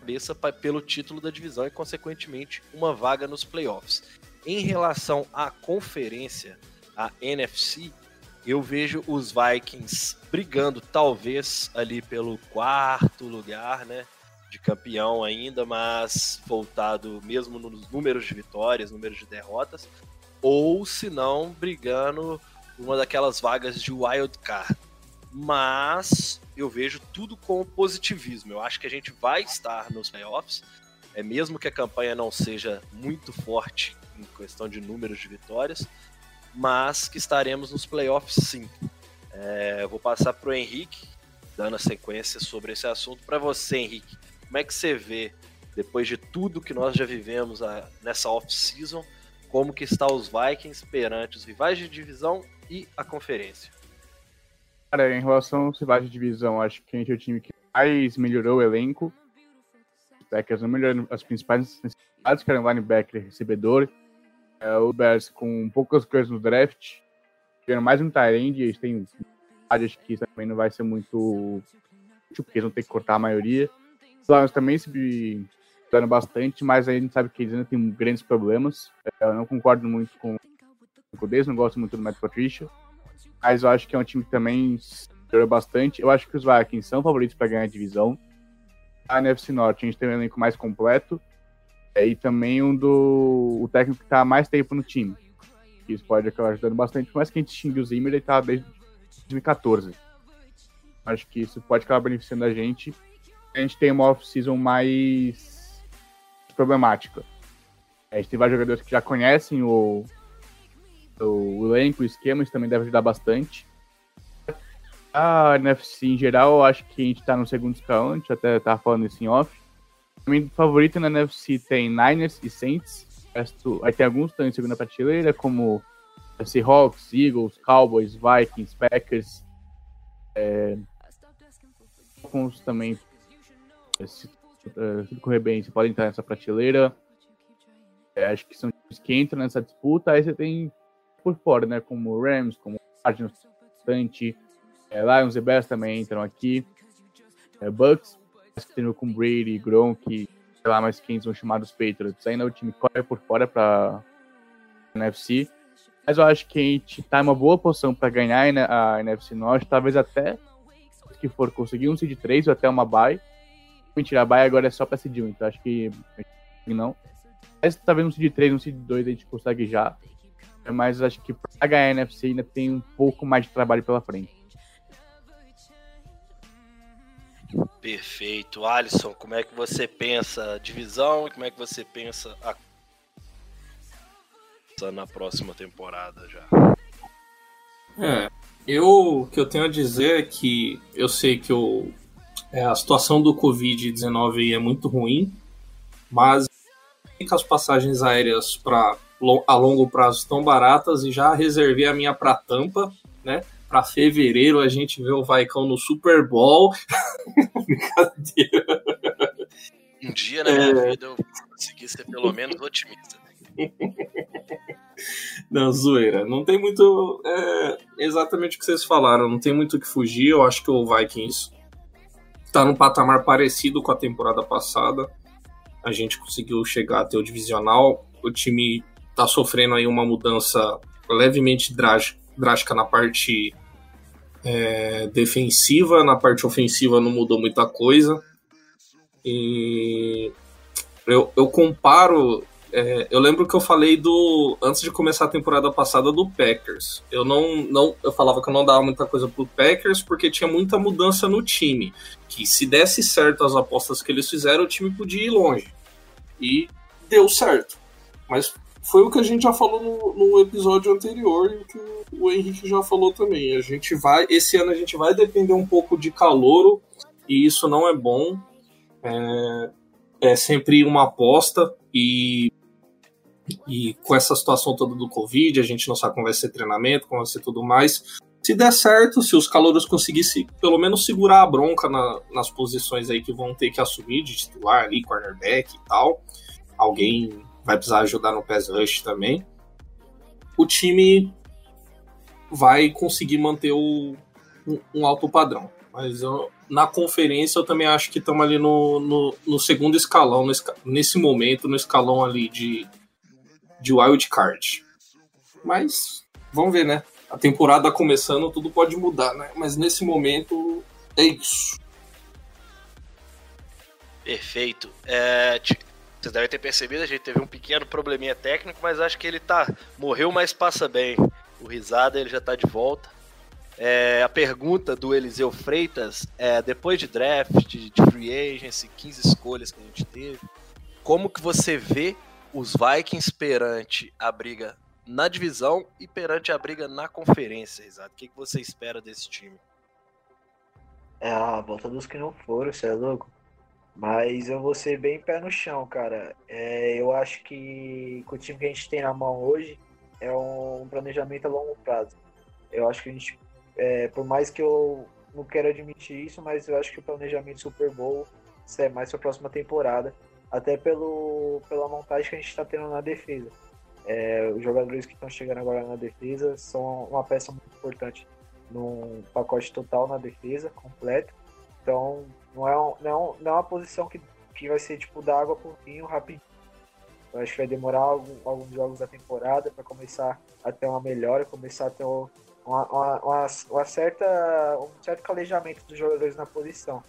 F: cabeça pelo título da divisão e, consequentemente, uma vaga nos playoffs. Em relação à conferência, a NFC, eu vejo os Vikings brigando, talvez, ali pelo quarto lugar, né? De campeão ainda, mas voltado mesmo nos números de vitórias, números de derrotas, ou se não, brigando uma daquelas vagas de wild card. Mas eu vejo tudo com positivismo. Eu acho que a gente vai estar nos playoffs, é mesmo que a campanha não seja muito forte em questão de números de vitórias, mas que estaremos nos playoffs sim. É, vou passar para o Henrique, dando a sequência sobre esse assunto. Para você, Henrique, como é que você vê, depois de tudo que nós já vivemos a, nessa off-season, como que está os Vikings perante os rivais de divisão e a conferência?
C: Cara, em relação rivais de divisão, acho que a gente é o time que mais melhorou o elenco. Os Packers não melhoraram as principais necessidades, que eram linebacker recebedor. É, o Bears com poucas coisas no draft. Tiveram mais um Tyrande, eles têm acho que também não vai ser muito útil, porque eles vão ter que cortar a maioria. Os Lions também se dando bastante, mas a gente sabe que eles ainda têm grandes problemas. É, eu não concordo muito com o Cudês, não gosto muito do Matt Patricia, mas eu acho que é um time que também melhorou bastante. Eu acho que os Vikings são favoritos para ganhar a divisão. A NFC Norte a gente tem um elenco mais completo é, e também um do o técnico que está há mais tempo no time. Isso pode acabar ajudando bastante, mas que a gente xingue o Zimmer, ele está desde 2014. Acho que isso pode acabar beneficiando a gente. A gente tem uma off-season mais problemática. A gente tem vários jogadores que já conhecem o, o elenco, o esquema, isso também deve ajudar bastante. A NFC em geral, eu acho que a gente tá no segundo escalão, a gente até tá falando isso em off. O meu favorito na NFC tem Niners e Saints. Aí tem alguns que estão em segunda prateleira, como Seahawks, Eagles, Cowboys, Vikings, Packers. É, alguns também, se, é, se correr bem, você pode entrar nessa prateleira. É, acho que são os que entram nessa disputa. Aí você tem por fora, né? Como Rams, como Cardinals, bastante. É, Lions e Bears também entram aqui. É, Bucks, que tem com Brady, Gronk, sei lá, mais quem são chamados Patriots. Ainda o time corre por fora para NFC. Mas eu acho que a gente tá em uma boa posição para ganhar a NFC Norte, talvez até que for conseguir um seed 3 ou até uma bye. Mentira, a bye agora é só para seed 1, então acho que não. Mas talvez um seed 3, um seed 2 a gente consegue já. Mas acho que para ganhar a NFC ainda tem um pouco mais de trabalho pela frente.
A: Perfeito. Alisson, como é que você pensa a divisão e como é que você pensa a na próxima temporada já?
D: É, eu o que eu tenho a dizer é que eu sei que o, é, a situação do Covid-19 é muito ruim, mas as passagens aéreas para a longo prazo estão baratas e já reservei a minha para Tampa, né? Para fevereiro a gente vê o Vaicão no Super Bowl.
A: Brincadeira. Um dia na minha é... vida eu consegui ser pelo menos otimista.
D: Não, zoeira. Não tem muito. É, exatamente o que vocês falaram. Não tem muito o que fugir. Eu acho que o Vikings tá num patamar parecido com a temporada passada. A gente conseguiu chegar até o divisional. O time tá sofrendo aí uma mudança levemente drástica na parte é, defensiva. Na parte ofensiva não mudou muita coisa. E eu, eu comparo é, eu lembro que eu falei do. Antes de começar a temporada passada do Packers. Eu não, não. Eu falava que eu não dava muita coisa pro Packers porque tinha muita mudança no time. Que se desse certo as apostas que eles fizeram, o time podia ir longe. E deu certo. Mas foi o que a gente já falou no, no episódio anterior e o que o Henrique já falou também. A gente vai. Esse ano a gente vai depender um pouco de calouro, e isso não é bom. É, é sempre uma aposta e e com essa situação toda do Covid, a gente não sabe como vai ser treinamento, como vai ser tudo mais. Se der certo, se os calouros conseguissem pelo menos segurar a bronca na, nas posições aí que vão ter que assumir de titular ali, cornerback e tal, alguém vai precisar ajudar no pass rush também, o time vai conseguir manter o, um, um alto padrão. Mas eu, na conferência eu também acho que estamos ali no, no, no, segundo escalão, nesse momento, no escalão ali de de wild card. Mas vamos ver, né? A temporada começando, tudo pode mudar, né? Mas nesse momento é isso.
A: Perfeito. É, vocês devem ter percebido, a gente teve um pequeno probleminha técnico, mas acho que ele tá. Morreu, mas passa bem. O risada ele já tá de volta. É, a pergunta do Eliseu Freitas é: depois de draft, de, free agency, 15 escolhas que a gente teve, como que você vê os Vikings perante a briga na divisão e perante a briga na conferência, exato. O que, que você espera desse time?
B: É a volta dos que não foram, você é louco. Mas eu vou ser bem pé no chão, cara. É, eu acho que com o time que a gente tem na mão hoje é um planejamento a longo prazo. Eu acho que a gente, é, por mais que eu não quero admitir isso, mas eu acho que o planejamento Super Bowl é mais para a próxima temporada até pelo, pela montagem que a gente está tendo na defesa. É, os jogadores que estão chegando agora na defesa são uma peça muito importante num pacote total na defesa, completo. Então, Não é, um, não, não é uma posição que, que vai ser tipo da água pro vinho rapidinho. Eu acho que vai demorar algum, alguns jogos da temporada para começar a ter uma melhora, começar a ter uma, uma, uma, uma, certa, um certo calejamento dos jogadores na posição.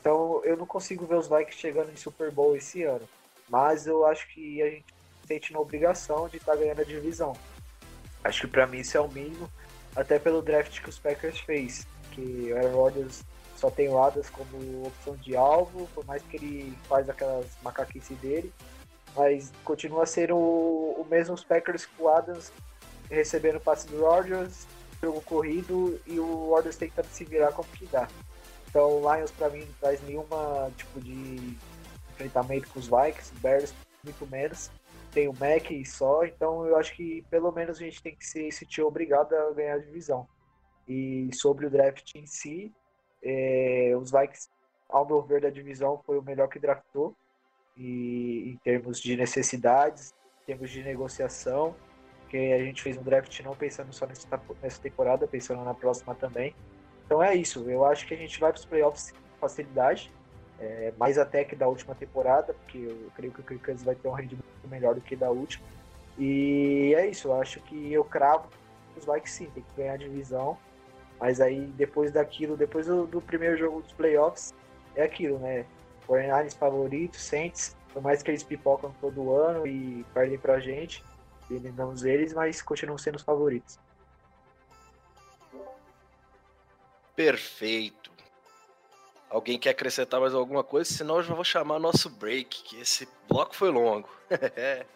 B: Então eu não consigo ver os Vikings chegando em Super Bowl esse ano. Mas eu acho que a gente sente na obrigação de estar tá ganhando a divisão. Acho que para mim isso é o mínimo, até pelo draft que os Packers fez, que o Aaron Rodgers só tem o Adams como opção de alvo, por mais que ele faz aquelas macaquices dele, mas continua a ser o, o mesmo os Packers com o Adams recebendo o passe do Rodgers, jogo corrido e o Rodgers tentando se virar como que dá. Então o Lions para mim não traz nenhuma tipo de enfrentamento com os Vikings, Bears muito menos. Tem o Mac só, então eu acho que pelo menos a gente tem que se sentir obrigado a ganhar a divisão. E sobre o draft em si, é, os Vikings, ao meu ver, da divisão foi o melhor que draftou. E em termos de necessidades, em termos de negociação, que a gente fez um draft não pensando só nessa temporada, pensando na próxima também. Então é isso, eu acho que a gente vai para os playoffs com facilidade é, mais até que da última temporada, porque eu creio que o Kirk vai ter um rendimento melhor do que da última. E é isso, eu acho que eu cravo os Vikings sim, tem que ganhar a divisão, mas aí depois daquilo, depois do, do primeiro jogo dos playoffs, é aquilo, né? 49ers favoritos, Saints, por mais que eles pipocam todo ano e perdem pra gente, eliminamos eles, mas continuam sendo os favoritos.
A: Perfeito. Alguém quer acrescentar mais alguma coisa? Senão eu já vou chamar nosso break, que esse bloco foi longo.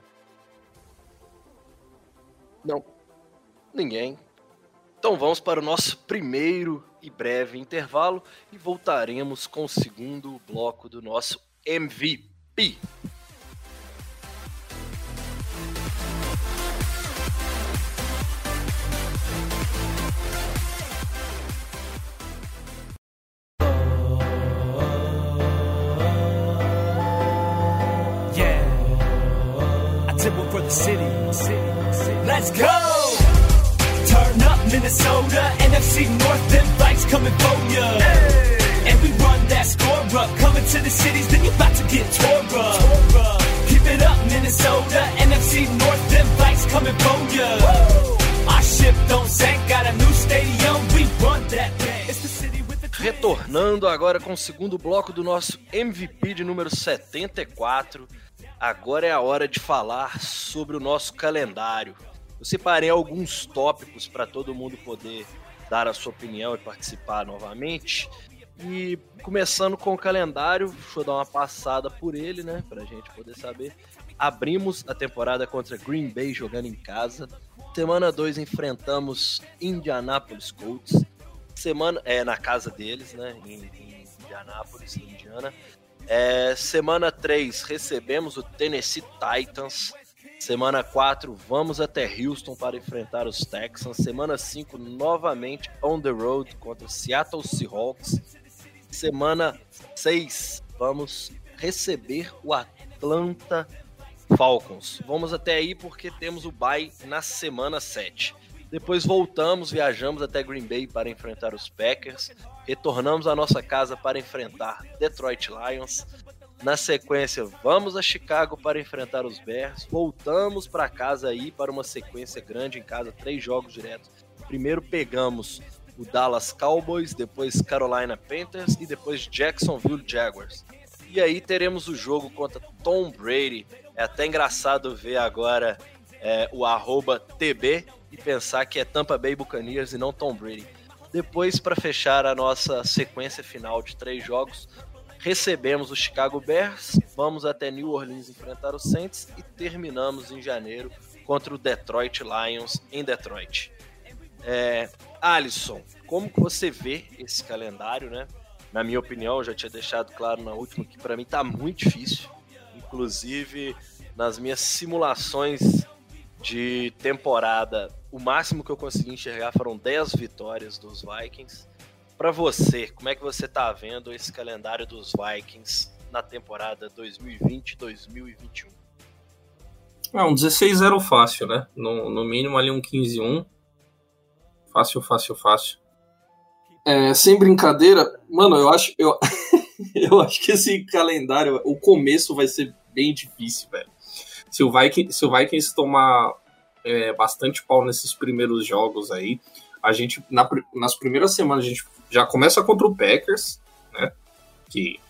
A: Não. Ninguém. Então vamos para o nosso primeiro e breve intervalo e voltaremos com o segundo bloco do nosso MVP. city. Let's go! Up Minnesota, NFC North, them bikes coming for ya. Hey. And we run that score up, coming to the cities, then you about to get tore up. Keep it up, Minnesota, NFC North, them bikes coming for ya. Our ship don't sink, got a new stadium, we run that thing. It's the city with the Retornando agora com o segundo bloco do nosso MVP de número 74. Agora é a hora de falar sobre o nosso calendário. Eu separei alguns tópicos para todo mundo poder dar a sua opinião e participar novamente. E começando com o calendário, deixa eu dar uma passada por ele, né, para a gente poder saber. Abrimos a temporada contra Green Bay jogando em casa. Semana 2 enfrentamos Indianapolis Colts. Semana é na casa deles, né, em, em Indianapolis, Indiana. É, semana 3, recebemos o Tennessee Titans. Semana 4, vamos até Houston para enfrentar os Texans. Semana 5, novamente on the road contra Seattle Seahawks. Semana 6, vamos receber o Atlanta Falcons. Vamos até aí porque temos o bye na semana 7. Depois voltamos, viajamos até Green Bay para enfrentar os Packers. Retornamos à nossa casa para enfrentar Detroit Lions. Na sequência, vamos a Chicago para enfrentar os Bears. Voltamos para casa aí para uma sequência grande em casa, três jogos diretos. Primeiro pegamos o Dallas Cowboys, depois Carolina Panthers e depois Jacksonville Jaguars. E aí teremos o jogo contra Tom Brady. É até engraçado ver agora é, o TB e pensar que é Tampa Bay Buccaneers e não Tom Brady. Depois, para fechar a nossa sequência final de três jogos, recebemos o Chicago Bears, vamos até New Orleans enfrentar o Saints e terminamos em janeiro contra o Detroit Lions em Detroit. É, Alisson, como que você vê esse calendário, né? Na minha opinião, já tinha deixado claro na última que para mim tá muito difícil. Inclusive, nas minhas simulações de temporada, o máximo que eu consegui enxergar foram 10 vitórias dos Vikings. Para você, como é que você tá vendo esse calendário dos Vikings na temporada 2020-2021?
D: É um 16-0 fácil, né? No, no mínimo ali um 15-1. Fácil, fácil, fácil. É, sem brincadeira, mano, eu acho. Eu, Eu acho que esse calendário, o começo vai ser bem difícil, velho. Se o Vikings, se o Vikings tomar é, bastante pau nesses primeiros jogos aí, a gente, na, nas primeiras semanas, a gente já começa contra o Packers, né? Que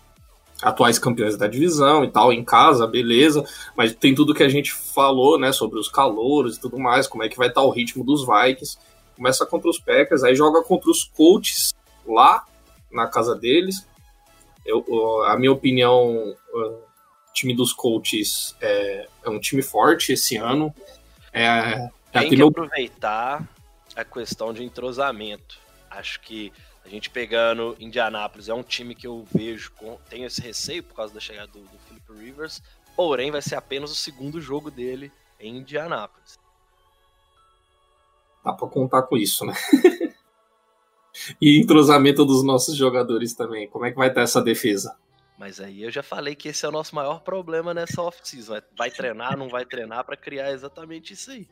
D: atuais campeões da divisão e tal, em casa, beleza, mas tem tudo que a gente falou, né, sobre os calouros e tudo mais, como é que vai estar o ritmo dos Vikings. Começa contra os Packers, aí joga contra os Colts lá na casa deles. Eu, a minha opinião, o time dos Colts é, é um time forte esse ano. É, é
A: tem que aproveitar a questão de entrosamento. Acho que a gente pegando Indianápolis é um time que eu vejo, com, tenho esse receio por causa da chegada do, do Philip Rivers, porém vai ser apenas o segundo jogo dele em Indianápolis.
D: Dá pra contar com isso, né? e entrosamento dos nossos jogadores também. Como é que vai estar essa defesa?
A: Mas aí eu já falei que esse é o nosso maior problema nessa off-season. Vai treinar, não vai treinar para criar exatamente isso aí.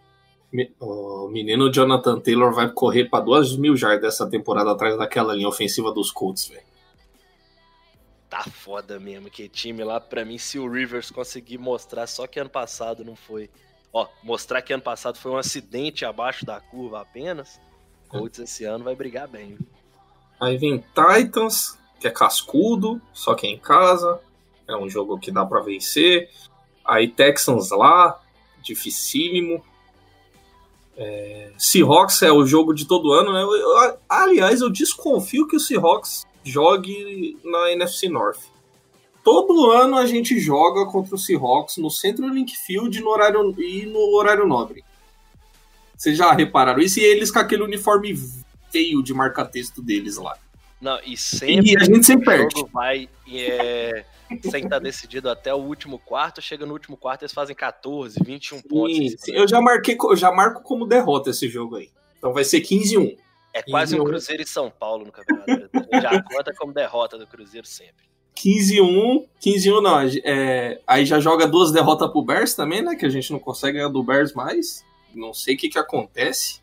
D: O menino Jonathan Taylor vai correr para duas mil jardas dessa temporada atrás daquela linha ofensiva dos Colts, velho.
A: Tá foda mesmo, que time lá, pra mim, se o Rivers conseguir mostrar só que ano passado não foi. Ó, mostrar que ano passado foi um acidente abaixo da curva apenas. Colts esse ano vai brigar bem. Viu?
D: Aí vem Titans, que é cascudo, só que é em casa. É um jogo que dá para vencer. Aí Texans lá, dificílimo. É, Seahawks é o jogo de todo ano, né? Eu, aliás, eu desconfio que o Seahawks jogue na NFC North. Todo ano a gente joga contra o Seahawks no Centro Link Field no horário, e no horário nobre. Vocês já repararam isso? E eles com aquele uniforme feio de marca-texto deles lá.
A: Não, e sempre
D: e a gente sempre
A: jogo vai é, sem estar decidido até o último quarto, chega no último quarto eles fazem 14, 21 sim, pontos.
D: Sim. Eu já marquei, eu já marco como derrota esse jogo aí. Então vai ser 15-1.
A: É quase um Cruzeiro e São Paulo no campeonato. já conta como derrota do Cruzeiro sempre.
D: 15-1, 15-1 não, é, aí já joga duas derrotas pro Bears também, né? Que a gente não consegue ganhar do Bears mais. Não sei o que que acontece.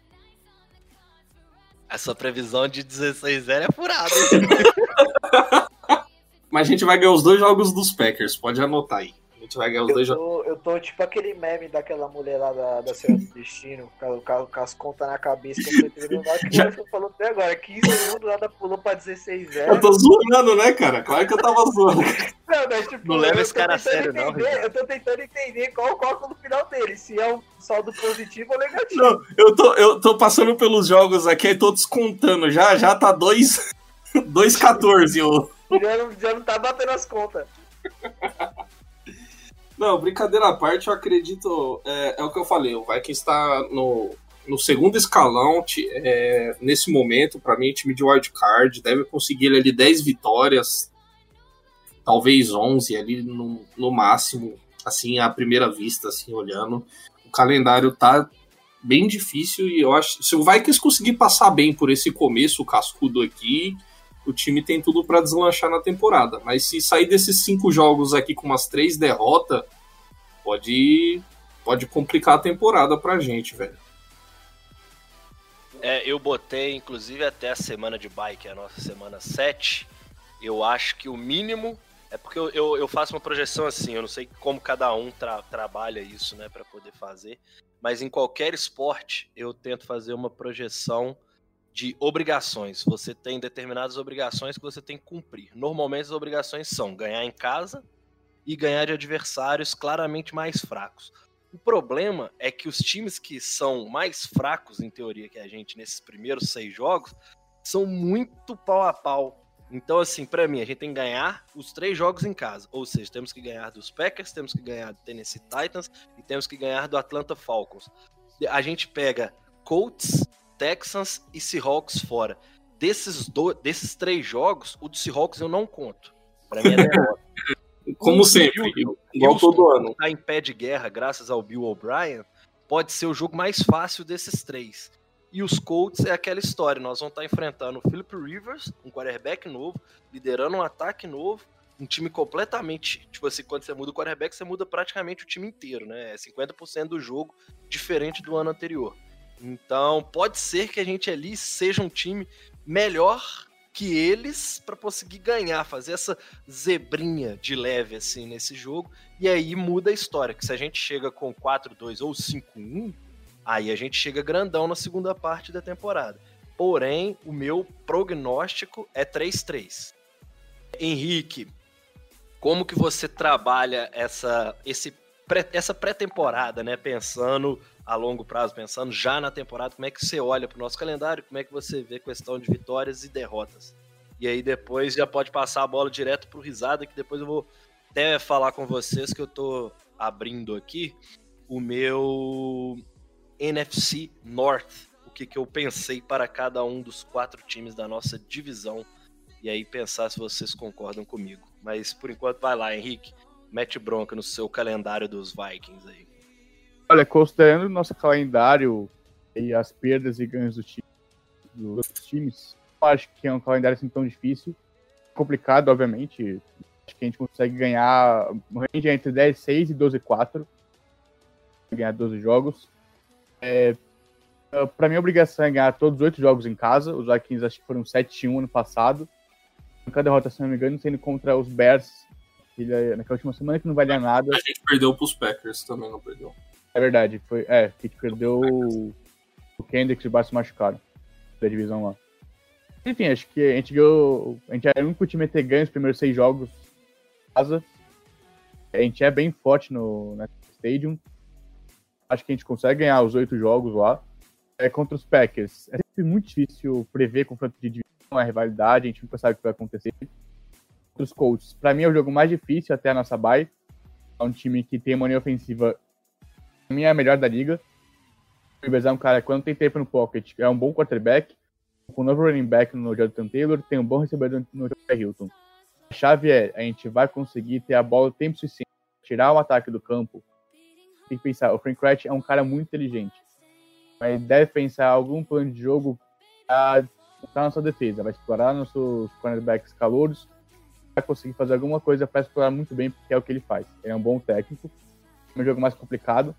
A: Essa previsão de 16-0 é furada.
D: Mas a gente vai ganhar os dois jogos dos Packers, pode anotar aí. A gente vai ganhar os
B: eu
D: dois jogos.
B: Eu tô tipo aquele meme daquela mulher lá da, da Senhora do Destino, com, com, com as contas na cabeça, que eu Já... você falou até agora. 15 segundos, nada pulou pra 16 0
D: Eu tô zoando, né, cara? Claro que eu tava zoando.
A: Não, mas, tipo, não leva esse cara a sério,
B: entender,
A: não.
B: Eu tô tentando entender qual o cálculo final dele, se é um saldo positivo ou negativo.
D: Não, eu tô, eu tô passando pelos jogos aqui e tô descontando. Já, já tá 2,14 o.
B: Já não, já não tá batendo as contas.
D: Não, brincadeira à parte, eu acredito. É, é o que eu falei, o Vikings está no, no segundo escalão é, nesse momento. Para mim, time de wildcard deve conseguir ali 10 vitórias, talvez 11 ali no, no máximo, assim, à primeira vista, assim, olhando. O calendário tá bem difícil e eu acho. Se o Vikings conseguir passar bem por esse começo cascudo aqui o time tem tudo para deslanchar na temporada. Mas se sair desses cinco jogos aqui com umas três derrotas, pode, pode complicar a temporada pra gente, velho.
A: É, eu botei, inclusive, até a semana de bike, a nossa semana 7. Eu acho que o mínimo. É porque eu, eu, eu faço uma projeção assim, eu não sei como cada um tra trabalha isso, né, para poder fazer. Mas em qualquer esporte, eu tento fazer uma projeção de obrigações. Você tem determinadas obrigações que você tem que cumprir. Normalmente as obrigações são ganhar em casa e ganhar de adversários claramente mais fracos. O problema é que os times que são mais fracos, em teoria, que a gente nesses primeiros seis jogos, são muito pau a pau. Então, assim, para mim, a gente tem que ganhar os três jogos em casa. Ou seja, temos que ganhar dos Packers, temos que ganhar do Tennessee Titans e temos que ganhar do Atlanta Falcons. A gente pega Colts, Texans e Seahawks fora. Desses, do, desses três jogos, o do Seahawks eu não conto. Pra mim é derrota.
D: Como o sempre, Bill, igual todo ano.
A: Tá em pé de guerra, graças ao Bill O'Brien, pode ser o jogo mais fácil desses três. E os Colts é aquela história, nós vamos estar tá enfrentando o Philip Rivers, um quarterback novo, liderando um ataque novo, um time completamente, tipo assim, quando você muda o quarterback, você muda praticamente o time inteiro, né? É 50% do jogo diferente do ano anterior. Então, pode ser que a gente ali seja um time melhor que eles para conseguir ganhar, fazer essa zebrinha de leve assim nesse jogo. E aí muda a história, que se a gente chega com 4-2 ou 5-1, aí a gente chega grandão na segunda parte da temporada. Porém, o meu prognóstico é 3-3. Henrique, como que você trabalha essa, esse, essa pré-temporada, né? Pensando a longo prazo, pensando já na temporada, como é que você olha para o nosso calendário, como é que você vê questão de vitórias e derrotas. E aí depois já pode passar a bola direto para o Risada, que depois eu vou até falar com vocês que eu tô abrindo aqui o meu NFC North, o que, que eu pensei para cada um dos quatro times da nossa divisão, e aí pensar se vocês concordam comigo. Mas por enquanto vai lá, Henrique, mete bronca no seu calendário dos Vikings aí.
C: Olha, considerando o nosso calendário e as perdas e ganhos do time, dos times, acho que é um calendário assim tão difícil. Complicado, obviamente. Acho que a gente consegue ganhar um range entre 10, 6 e 12, 4. Ganhar 12 jogos. É, para mim, a obrigação é ganhar todos os 8 jogos em casa. Os Vikings acho que foram 7-1 ano passado. Cada derrota, se não me engano, sendo contra os Bears naquela última semana que não valia nada.
D: A gente perdeu pros Packers também, não perdeu.
C: É verdade, foi. É, que perdeu o, o Kendrick e o Barça machucaram da divisão lá. Enfim, acho que a gente ganhou. A gente é o único time a ter ganho os primeiros seis jogos casa. A gente é bem forte no, na Stadium. Acho que a gente consegue ganhar os oito jogos lá. É contra os Packers. É sempre muito difícil prever confronto de divisão, a rivalidade, a gente nunca sabe o que vai acontecer. Contra os Colts, para mim é o jogo mais difícil até a nossa bye. É um time que tem uma linha ofensiva mim é a melhor da liga. O Rivers é um cara, quando tem tempo no pocket, é um bom quarterback. Com o novo running back no Jonathan Taylor, tem um bom recebedor no Joe Hilton. A chave é, a gente vai conseguir ter a bola o tempo suficiente tirar o ataque do campo. Tem que pensar, o Frank Wright é um cara muito inteligente. Mas deve pensar algum plano de jogo para na nossa defesa. Vai explorar nossos cornerbacks calouros. Vai conseguir fazer alguma coisa para explorar muito bem, porque é o que ele faz. Ele é um bom técnico. É um jogo mais complicado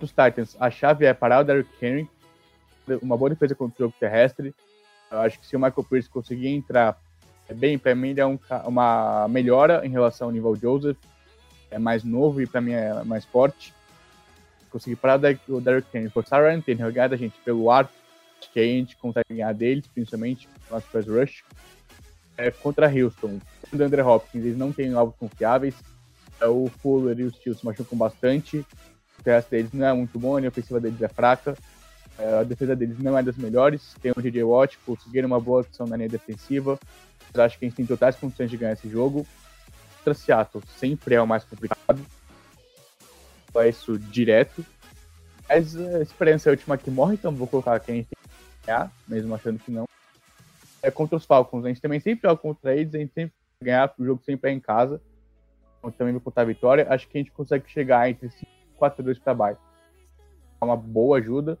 C: os Titans, a chave é parar o Derrick Henry, uma boa defesa contra o jogo terrestre. Eu acho que se o Michael Pierce conseguir entrar é bem, para mim ele é um, uma melhora em relação ao nível Joseph, é mais novo e para mim é mais forte. Conseguir parar o Derrick Henry, forçar o Ryan Tannehill, ganhar da gente pelo ar, acho que aí a gente consegue ganhar deles, principalmente no nosso pass rush. É, contra Houston, o André Hopkins, eles não têm alvos confiáveis. É, o Fuller e o Steele se machucam bastante terrestre deles não é muito bom, a ofensiva deles é fraca, é, a defesa deles não é das melhores. Tem o DJ Watt, conseguiram uma boa opção na linha defensiva. Acho que a gente tem totais condições de ganhar esse jogo. Contra Seattle sempre é o mais complicado. É isso direto. Mas a experiência é a última que morre, então vou colocar quem a gente tem que ganhar, mesmo achando que não. É contra os Falcons. A gente também sempre joga contra eles, a gente sempre ganhar, o jogo sempre é em casa. Então também vou contar a vitória. Acho que a gente consegue chegar entre 5 4-2 para baixo. É uma boa ajuda.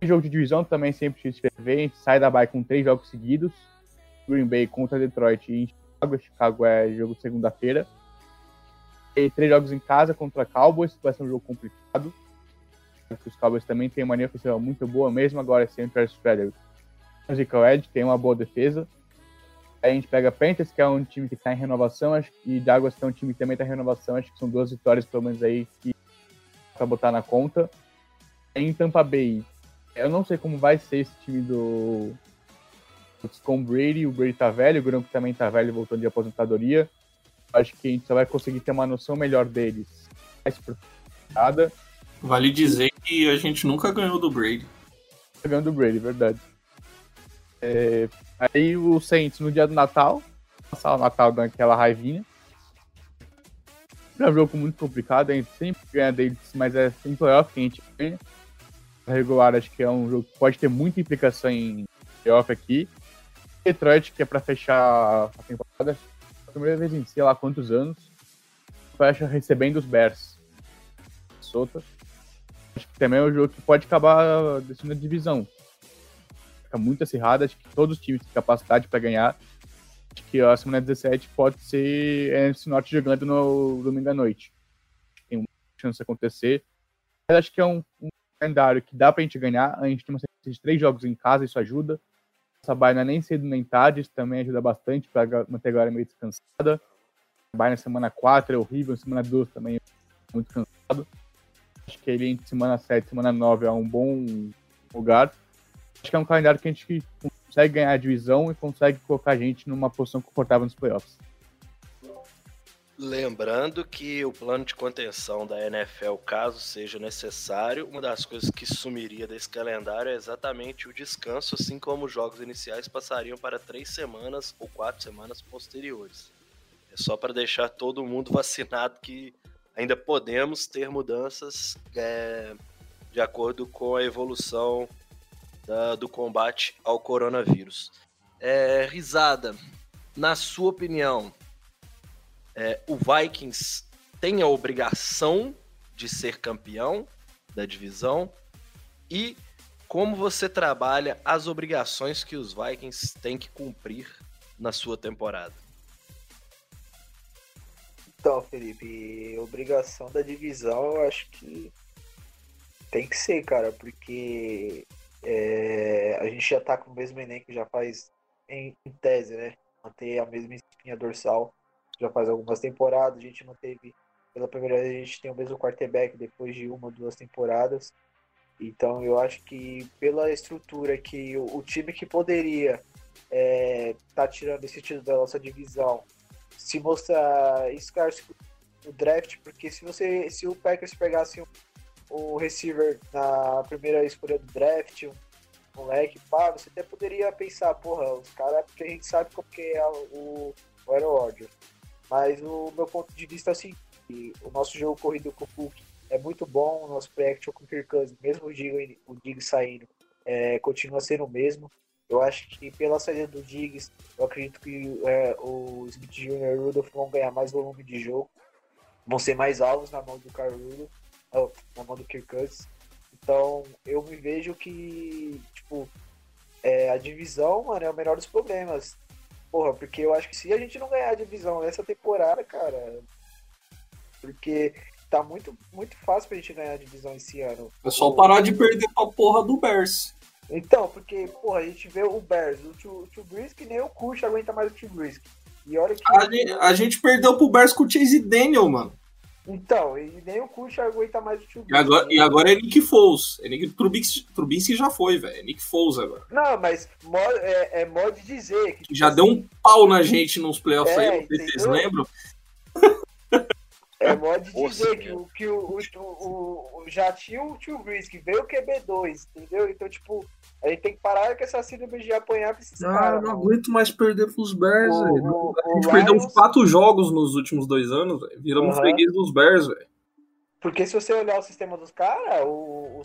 C: Jogo de divisão também sempre se escrever. A gente sai da bye com três jogos seguidos. Green Bay contra Detroit e Chicago. Chicago é jogo segunda-feira. E três jogos em casa contra Cowboys. Vai ser um jogo complicado. Os Cowboys também têm uma linha ofensiva muito boa, mesmo agora sem o Travis Frederick. O Ezekiel Edge tem uma boa defesa. Aí a gente pega Panthers, que é um time que está em renovação, acho, e Jaguars, que é um time que também está em renovação. Acho que são duas vitórias, pelo menos, aí, que para botar na conta. Em Tampa Bay, eu não sei como vai ser esse time do com o Brady, o Brady tá velho, o Gronk também tá velho, voltando de aposentadoria. Acho que a gente só vai conseguir ter uma noção melhor deles mais aprofundada.
D: Vale dizer que a gente nunca ganhou do Brady.
C: Ganhou do Brady, verdade. É, aí o Saints no dia do Natal, passar o Natal dando aquela raivinha. É um jogo muito complicado, a gente sempre ganha deles, mas é em playoff que a gente ganha. Regular acho que é um jogo que pode ter muita implicação em playoff aqui. Detroit, que é para fechar a temporada, a primeira vez em sei lá quantos anos, fecha recebendo os Bears. Solta. Acho que também é um jogo que pode acabar decidindo a divisão. Fica muito acirrada, acho que todos os times têm capacidade para ganhar que a semana 17 pode ser NFC Norte jogando no domingo à noite. Tem uma chance de acontecer. Mas acho que é um, um calendário que dá pra gente ganhar. A gente tem uma sequência de três jogos em casa, isso ajuda. Essa baia é nem cedo nem tarde, isso também ajuda bastante para manter a galera meio descansada. A baia na semana 4 é horrível, semana 2 também é muito cansado. Acho que ele entre semana 7 e semana 9 é um bom lugar. Acho que é um calendário que a gente consegue ganhar a divisão e consegue colocar a gente numa posição confortável nos playoffs.
A: Lembrando que o plano de contenção da NFL, caso seja necessário, uma das coisas que sumiria desse calendário é exatamente o descanso, assim como os jogos iniciais passariam para três semanas ou quatro semanas posteriores. É só para deixar todo mundo vacinado que ainda podemos ter mudanças é, de acordo com a evolução da, do combate ao coronavírus. É, risada, na sua opinião, é, o Vikings tem a obrigação de ser campeão da divisão e como você trabalha as obrigações que os Vikings têm que cumprir na sua temporada.
B: Então, Felipe, obrigação da divisão, eu acho que tem que ser, cara, porque é, a gente já tá com o mesmo elenco já faz, em, em tese, né? Manter a mesma espinha dorsal já faz algumas temporadas. A gente não teve, pela primeira vez, a gente tem o mesmo quarterback depois de uma ou duas temporadas. Então eu acho que pela estrutura que o, o time que poderia é, tá tirando esse título da nossa divisão se mostrar escasso no draft, porque se você se o Packers pegasse um, um receiver na primeira escolha do draft, um moleque, pá, você até poderia pensar, porra, os caras, porque a gente sabe como que é o, o Aaron Rodgers. Mas o meu ponto de vista é assim, o nosso jogo corrido com o Cook é muito bom, o nosso pré-action com o Kirk Cousins, mesmo o Diggs, o Diggs saindo, é, continua sendo o mesmo. Eu acho que pela saída do Diggs, eu acredito que é, o Smith Jr. e o Rudolph vão ganhar mais volume de jogo, vão ser mais alvos na mão do Carl Rudolph, na mão do Kirk Cousins. Então, eu me vejo que, tipo, é, a divisão, mano, é o menor dos problemas. Porra, porque eu acho que se a gente não ganhar a divisão nessa temporada, cara. Porque tá muito, muito fácil pra gente ganhar a divisão esse ano.
D: É só parar de perder pra porra do Bears.
B: Então, porque, porra, a gente vê o Bears, o Brisk nem o Kush aguenta mais o Tio Brisk. E olha que.
D: A, gente, a gente perdeu pro Bears com o Chase Daniel, mano.
B: Então, e nem o Kush aguenta mais o Tio
D: E agora, e agora é Nick Foles. É Nick, Trubisky, Trubisky já foi, velho. É Nick Foles agora.
B: Não, mas mod, é, é modo de dizer. Que,
D: já
B: assim,
D: deu um pau na gente nos playoffs
B: É,
D: aí, não sei se vocês lembram.
B: É modo de dizer que, o, que o, o, o- o- já tinha o Tio Brisk, veio o QB2, entendeu? Então, tipo, a gente tem que parar com essa síndrome de apanhar pra esses
D: Ah,
B: caras.
D: não aguento mais perder pros Bears, velho. A gente perdeu uns quatro jogos nos últimos dois anos, velho. Viramos freguês dos Bears, velho.
B: Porque se você olhar o sistema dos caras, o, o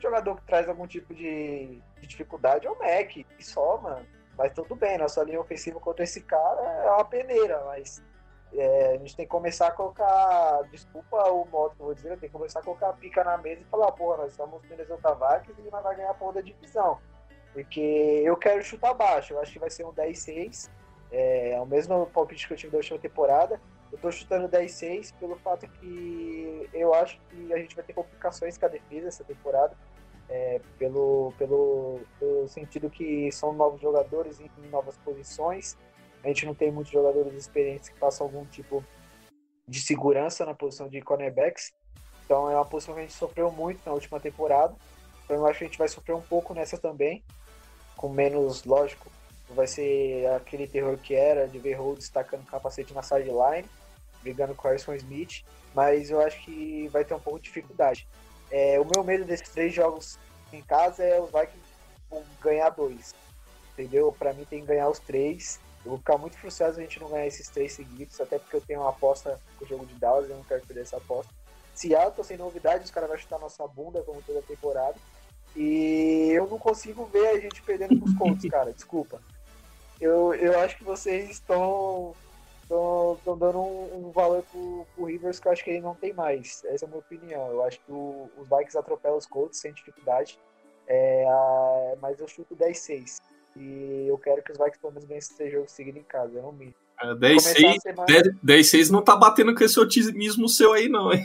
B: jogador que traz algum tipo de, de dificuldade é o Mac, e só, mano. Mas tudo bem, nossa linha ofensiva contra esse cara é uma peneira, mas é, a gente tem que começar a colocar, desculpa o modo que eu vou dizer, tem que começar a colocar a pica na mesa e falar, porra, nós somos Minnesota Vikings e nós vai ganhar a porra da divisão. Porque eu quero chutar baixo, eu acho que vai ser um 10-6, é, é o mesmo palpite que eu tive da última temporada, eu tô chutando 10-6 pelo fato que eu acho que a gente vai ter complicações com a defesa essa temporada. é, pelo, pelo, pelo sentido que são novos jogadores em, em novas posições. A gente não tem muitos jogadores experientes que façam algum tipo de segurança na posição de cornerbacks. Então é uma posição que a gente sofreu muito na última temporada. Então eu acho que a gente vai sofrer um pouco nessa também. Com menos, lógico, vai ser aquele terror que era de ver Rhodes destacando o capacete na sideline, brigando com Harrison Smith, mas eu acho que vai ter um pouco de dificuldade. É, o meu medo desses três jogos em casa é os Vikings ganhar dois, entendeu? Para mim tem que ganhar os três. Eu vou ficar muito frustrado se a gente não ganhar esses três seguidos, até porque eu tenho uma aposta com o jogo de Dallas, eu não quero perder essa aposta. Seattle, sem novidade, os caras vão chutar nossa bunda como toda a temporada. E eu não consigo ver a gente perdendo pros Colts, cara, desculpa. Eu, eu acho que vocês estão estão dando um, um valor pro, pro Rivers que eu acho que ele não tem mais. Essa é a minha opinião. Eu acho que o- os Vikings atropelam os Colts sem dificuldade. É, mas eu chuto 10-6. E eu quero que os Vikings pelo menos ganhem esses três jogos seguidos em casa.
D: É,
B: Começar
D: 10-6
B: a semana-
D: 10 10-6 não tá batendo com esse otimismo seu aí, não, hein?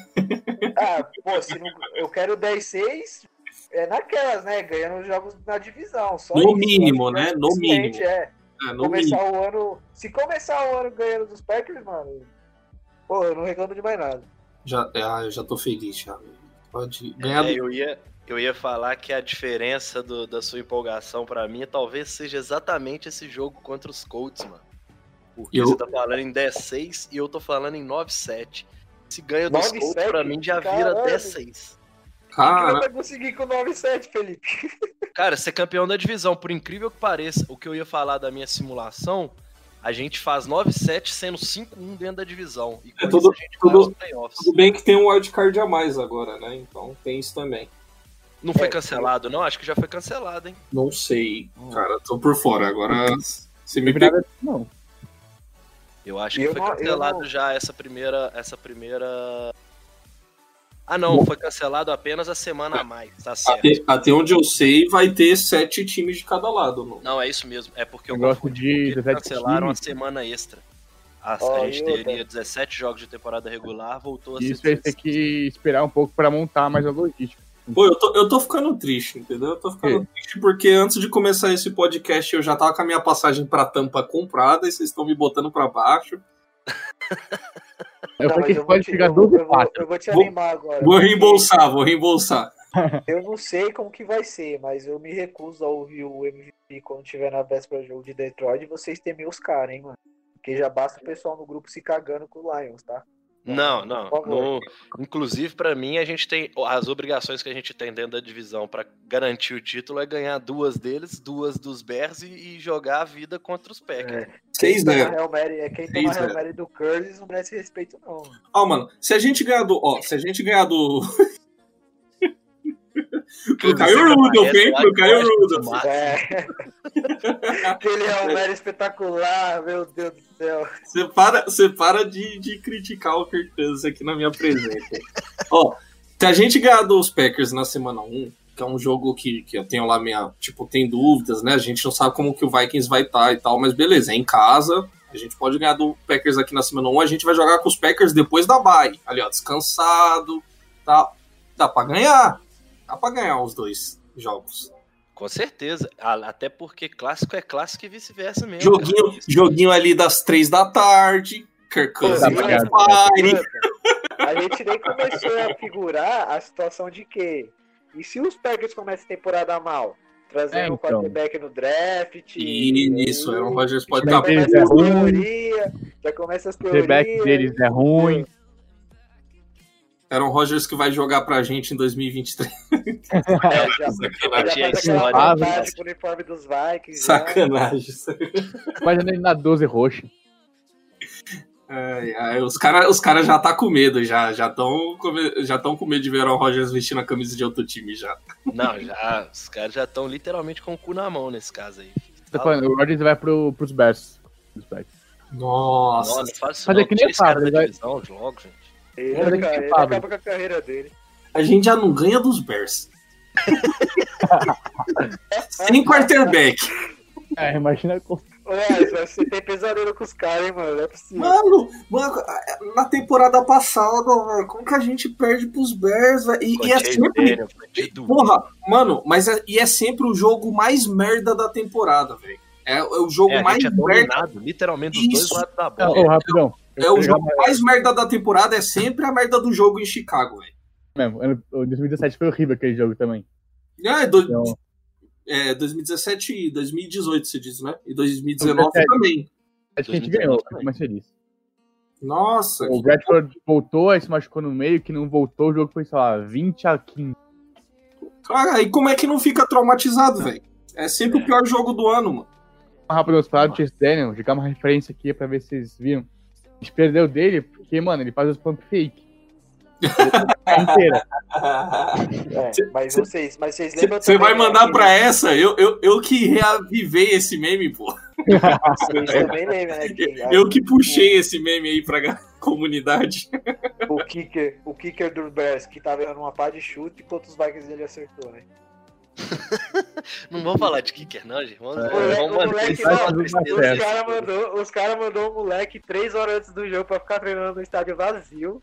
B: Ah, pô, se não, eu quero 10-6, é naquelas, né? Ganhando os jogos na divisão. Só
D: No
B: isso,
D: mínimo,
B: acho que
D: né?
B: é
D: No mínimo.
B: É.
D: É, no
B: começar
D: mínimo.
B: o ano. Se começar o ano ganhando dos Packers, mano. Pô, eu não reclamo de mais nada.
D: Já, ah, eu já tô feliz, já. Pode ganhar.
A: É, eu, ia, eu ia falar que a diferença do- da sua empolgação pra mim talvez seja exatamente esse jogo contra os Colts, mano. Porque
D: Eu-
A: você tá falando em 10-6 e eu tô falando em 9-7. Se ganha dos
B: 9-7?
A: Colts, pra mim já vira
B: Caralho.
A: 10-6.
B: Quem que
D: Cara,
B: vai conseguir com 9-7, Felipe?
A: Cara, ser campeão da divisão, por incrível que pareça, o que eu ia falar da minha simulação, a gente faz 9-7 sendo 5-1 dentro da divisão. E com
D: É tudo-
A: isso a gente
D: tudo-
A: faz os playoffs.
D: tudo bem que tem um wildcard a mais agora, né? Então tem isso também.
A: Não foi
B: É,
A: cancelado, não? Acho que já foi cancelado, hein?
D: Não sei, cara, tô por fora. Agora você me
C: nada- Não.
A: Eu acho
B: Eu
A: que foi
B: não- eu
A: cancelado
B: não-
A: já essa primeira. Essa primeira. Ah não, foi cancelado apenas a semana a mais, tá certo.
D: Até, até onde eu sei, vai ter sete times de cada lado. Não.
A: Não, é isso mesmo. É porque eu
C: Negócio
A: confundi,
C: de
A: porque eles
C: 17
A: cancelaram a semana extra. A,
B: Ó,
A: a
B: e
A: gente teria 17 jogos de temporada regular, voltou a ser
C: Isso vai ter
A: 16.
C: que esperar um pouco pra montar mais a logística.
D: Pô, eu tô, eu tô ficando triste, entendeu? Eu tô ficando triste porque antes de começar esse podcast eu já tava com a minha passagem pra Tampa comprada e vocês estão me botando pra baixo.
C: Eu falei que
B: eu vou
C: pode
B: te-
C: chegar
B: eu vou-
C: 12
B: eu vou-
C: 4.
B: Eu vou te
D: Vou-
B: animar agora.
D: Vou reembolsar, vou reembolsar.
B: Eu não sei como que vai ser, mas eu me recuso a ouvir o MVP quando tiver na véspera do jogo de Detroit e vocês temer os caras, hein, mano. Porque já basta o pessoal no grupo se cagando com o Lions, tá?
A: Não, não. No- inclusive, pra mim, a gente tem. As obrigações que a gente tem dentro da divisão pra garantir o título é ganhar duas deles, duas dos Bears e, e jogar a vida contra os Packers.
D: 6-0.
B: Hail Mary, é quem toma
D: 6-0.
B: Hail Mary do Curtis não merece respeito, não.
D: Ó, mano, se a gente ganhar do. Ó, se a gente ganhar do. Pro Caio Rudolph, hein? Pro Caio Rudolph.
B: É. Aquele Hail Mary espetacular, meu Deus do céu.
D: Você para, você para de, de criticar o Kirk Cousins aqui na minha presença. Ó, se a gente ganhar dos Packers na semana 1, que é um jogo que, que eu tenho lá minha. Tipo, tem dúvidas, né? A gente não sabe como que o Vikings vai estar e tal, mas beleza, é em casa. A gente pode ganhar do Packers aqui na semana 1, a gente vai jogar com os Packers depois da bye. Ali, ó, descansado, tá? Dá pra ganhar. Dá pra ganhar os dois jogos.
A: Com certeza. Até porque clássico é clássico e vice-versa mesmo.
D: Joguinho,
A: cara.
D: joguinho ali das três da tarde. Kirk Cousins
C: ligado.
D: fire.
B: A gente nem começou a figurar a situação de que. E se os Packers começam a temporada mal? Trazendo
C: É,
B: o
C: então.
B: quarterback no draft.
D: Isso,
B: aí
D: Aaron Rodgers pode
B: já
D: estar
C: Mas
B: começa as
C: é ruim.
B: teorias. Já começa as
C: O feedback
B: teorias.
C: deles é ruim.
D: Aaron Rodgers que vai jogar pra gente em 2023.
B: É, já,
D: Sacanagem.
B: o uniforme dos Vikings. já.
D: Sacanagem.
C: Mas ele na 12 roxa.
D: Ai, ai, os caras os cara já tá com medo, já estão já tão com medo de ver Aaron Rodgers vestindo a camisa de outro time já.
A: Não, já. Os caras já estão literalmente com o cu na mão nesse caso aí.
C: Tô falando, o Rodgers vai pro, pros Bears.
D: Nossa.
A: Nossa, faz isso
C: Mas
A: não.
C: é que nem Fábio,
A: da
C: vai-
A: divisão de logo, gente.
B: Ele,
C: que
B: cara, ele acaba com a carreira dele.
D: A gente já não ganha dos Bears. Sem quarterback.
C: É, imagina com
B: Ué, você tem pesadelo com os caras, hein, mano? Não é possível.
D: Mano, mano, na temporada passada, velho, como que a gente perde pros Bears, velho? E, e é sempre. Porra, mano, mas é, e é sempre o jogo mais merda da temporada, velho. É, é o jogo
A: É, a
D: mais
A: gente é
D: merda.
A: dominado, literalmente, dos dois
D: Isso.
A: lados da bola.
C: ô, rapidão.
D: É o jogo mais merda da temporada, é sempre a merda do jogo em Chicago, velho.
C: Mesmo, ano- o 2017 foi horrível aquele jogo também.
D: É, do,
C: Então,
D: é, 2017 e 2018, se diz, né? E 2019
C: 2017.
D: também.
C: acho que a gente
A: 2019
C: ganhou, fico mais feliz.
D: Nossa,
C: O Bradford voltou, aí se machucou no meio, que não voltou, o jogo foi, sei lá, 20 a 15.
D: cara, e como é que não fica traumatizado, velho? É sempre o pior jogo do ano, mano.
C: Rápido, os paradas do Chase Daniel, jogar uma referência aqui pra ver se vocês viram. A gente perdeu dele porque, mano, ele faz os pump fake. A inteira.
B: É, mas vocês, mas vocês lembram
D: Você vai mandar
B: que-
D: pra essa? Eu, eu, eu que reavivei esse meme, pô.
B: Né? Que
D: Eu que puxei esse meme aí pra comunidade.
B: o, kicker, o kicker do Bears, que tava errando uma pá de chute, enquanto os Vikings ele acertou, né?
A: Não vamos falar de kicker, não, gente. Vamos,
C: É.
B: moleque. Os caras mandou, os cara mandou o moleque três horas antes do jogo pra ficar treinando no estádio vazio.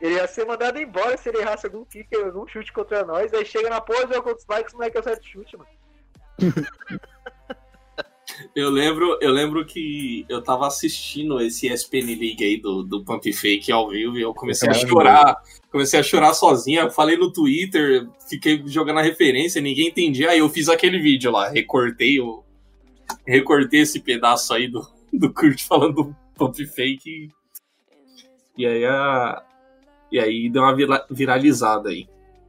B: Ele ia ser mandado embora se ele errasse algum kick, algum chute contra nós. Aí chega na pose, eu contra os Vikings, o moleque acerta o chute, mano.
D: Eu lembro, eu lembro que eu tava assistindo esse ESPN League aí do, do Pump Fake ao vivo e eu comecei a chorar. Comecei a chorar sozinha. Falei no Twitter, fiquei jogando a referência, ninguém entendia. Aí eu fiz aquele vídeo lá, recortei o. Recortei esse pedaço aí do, do Kurt falando do Pump Fake. E aí a. E aí deu uma vira- viralizada aí.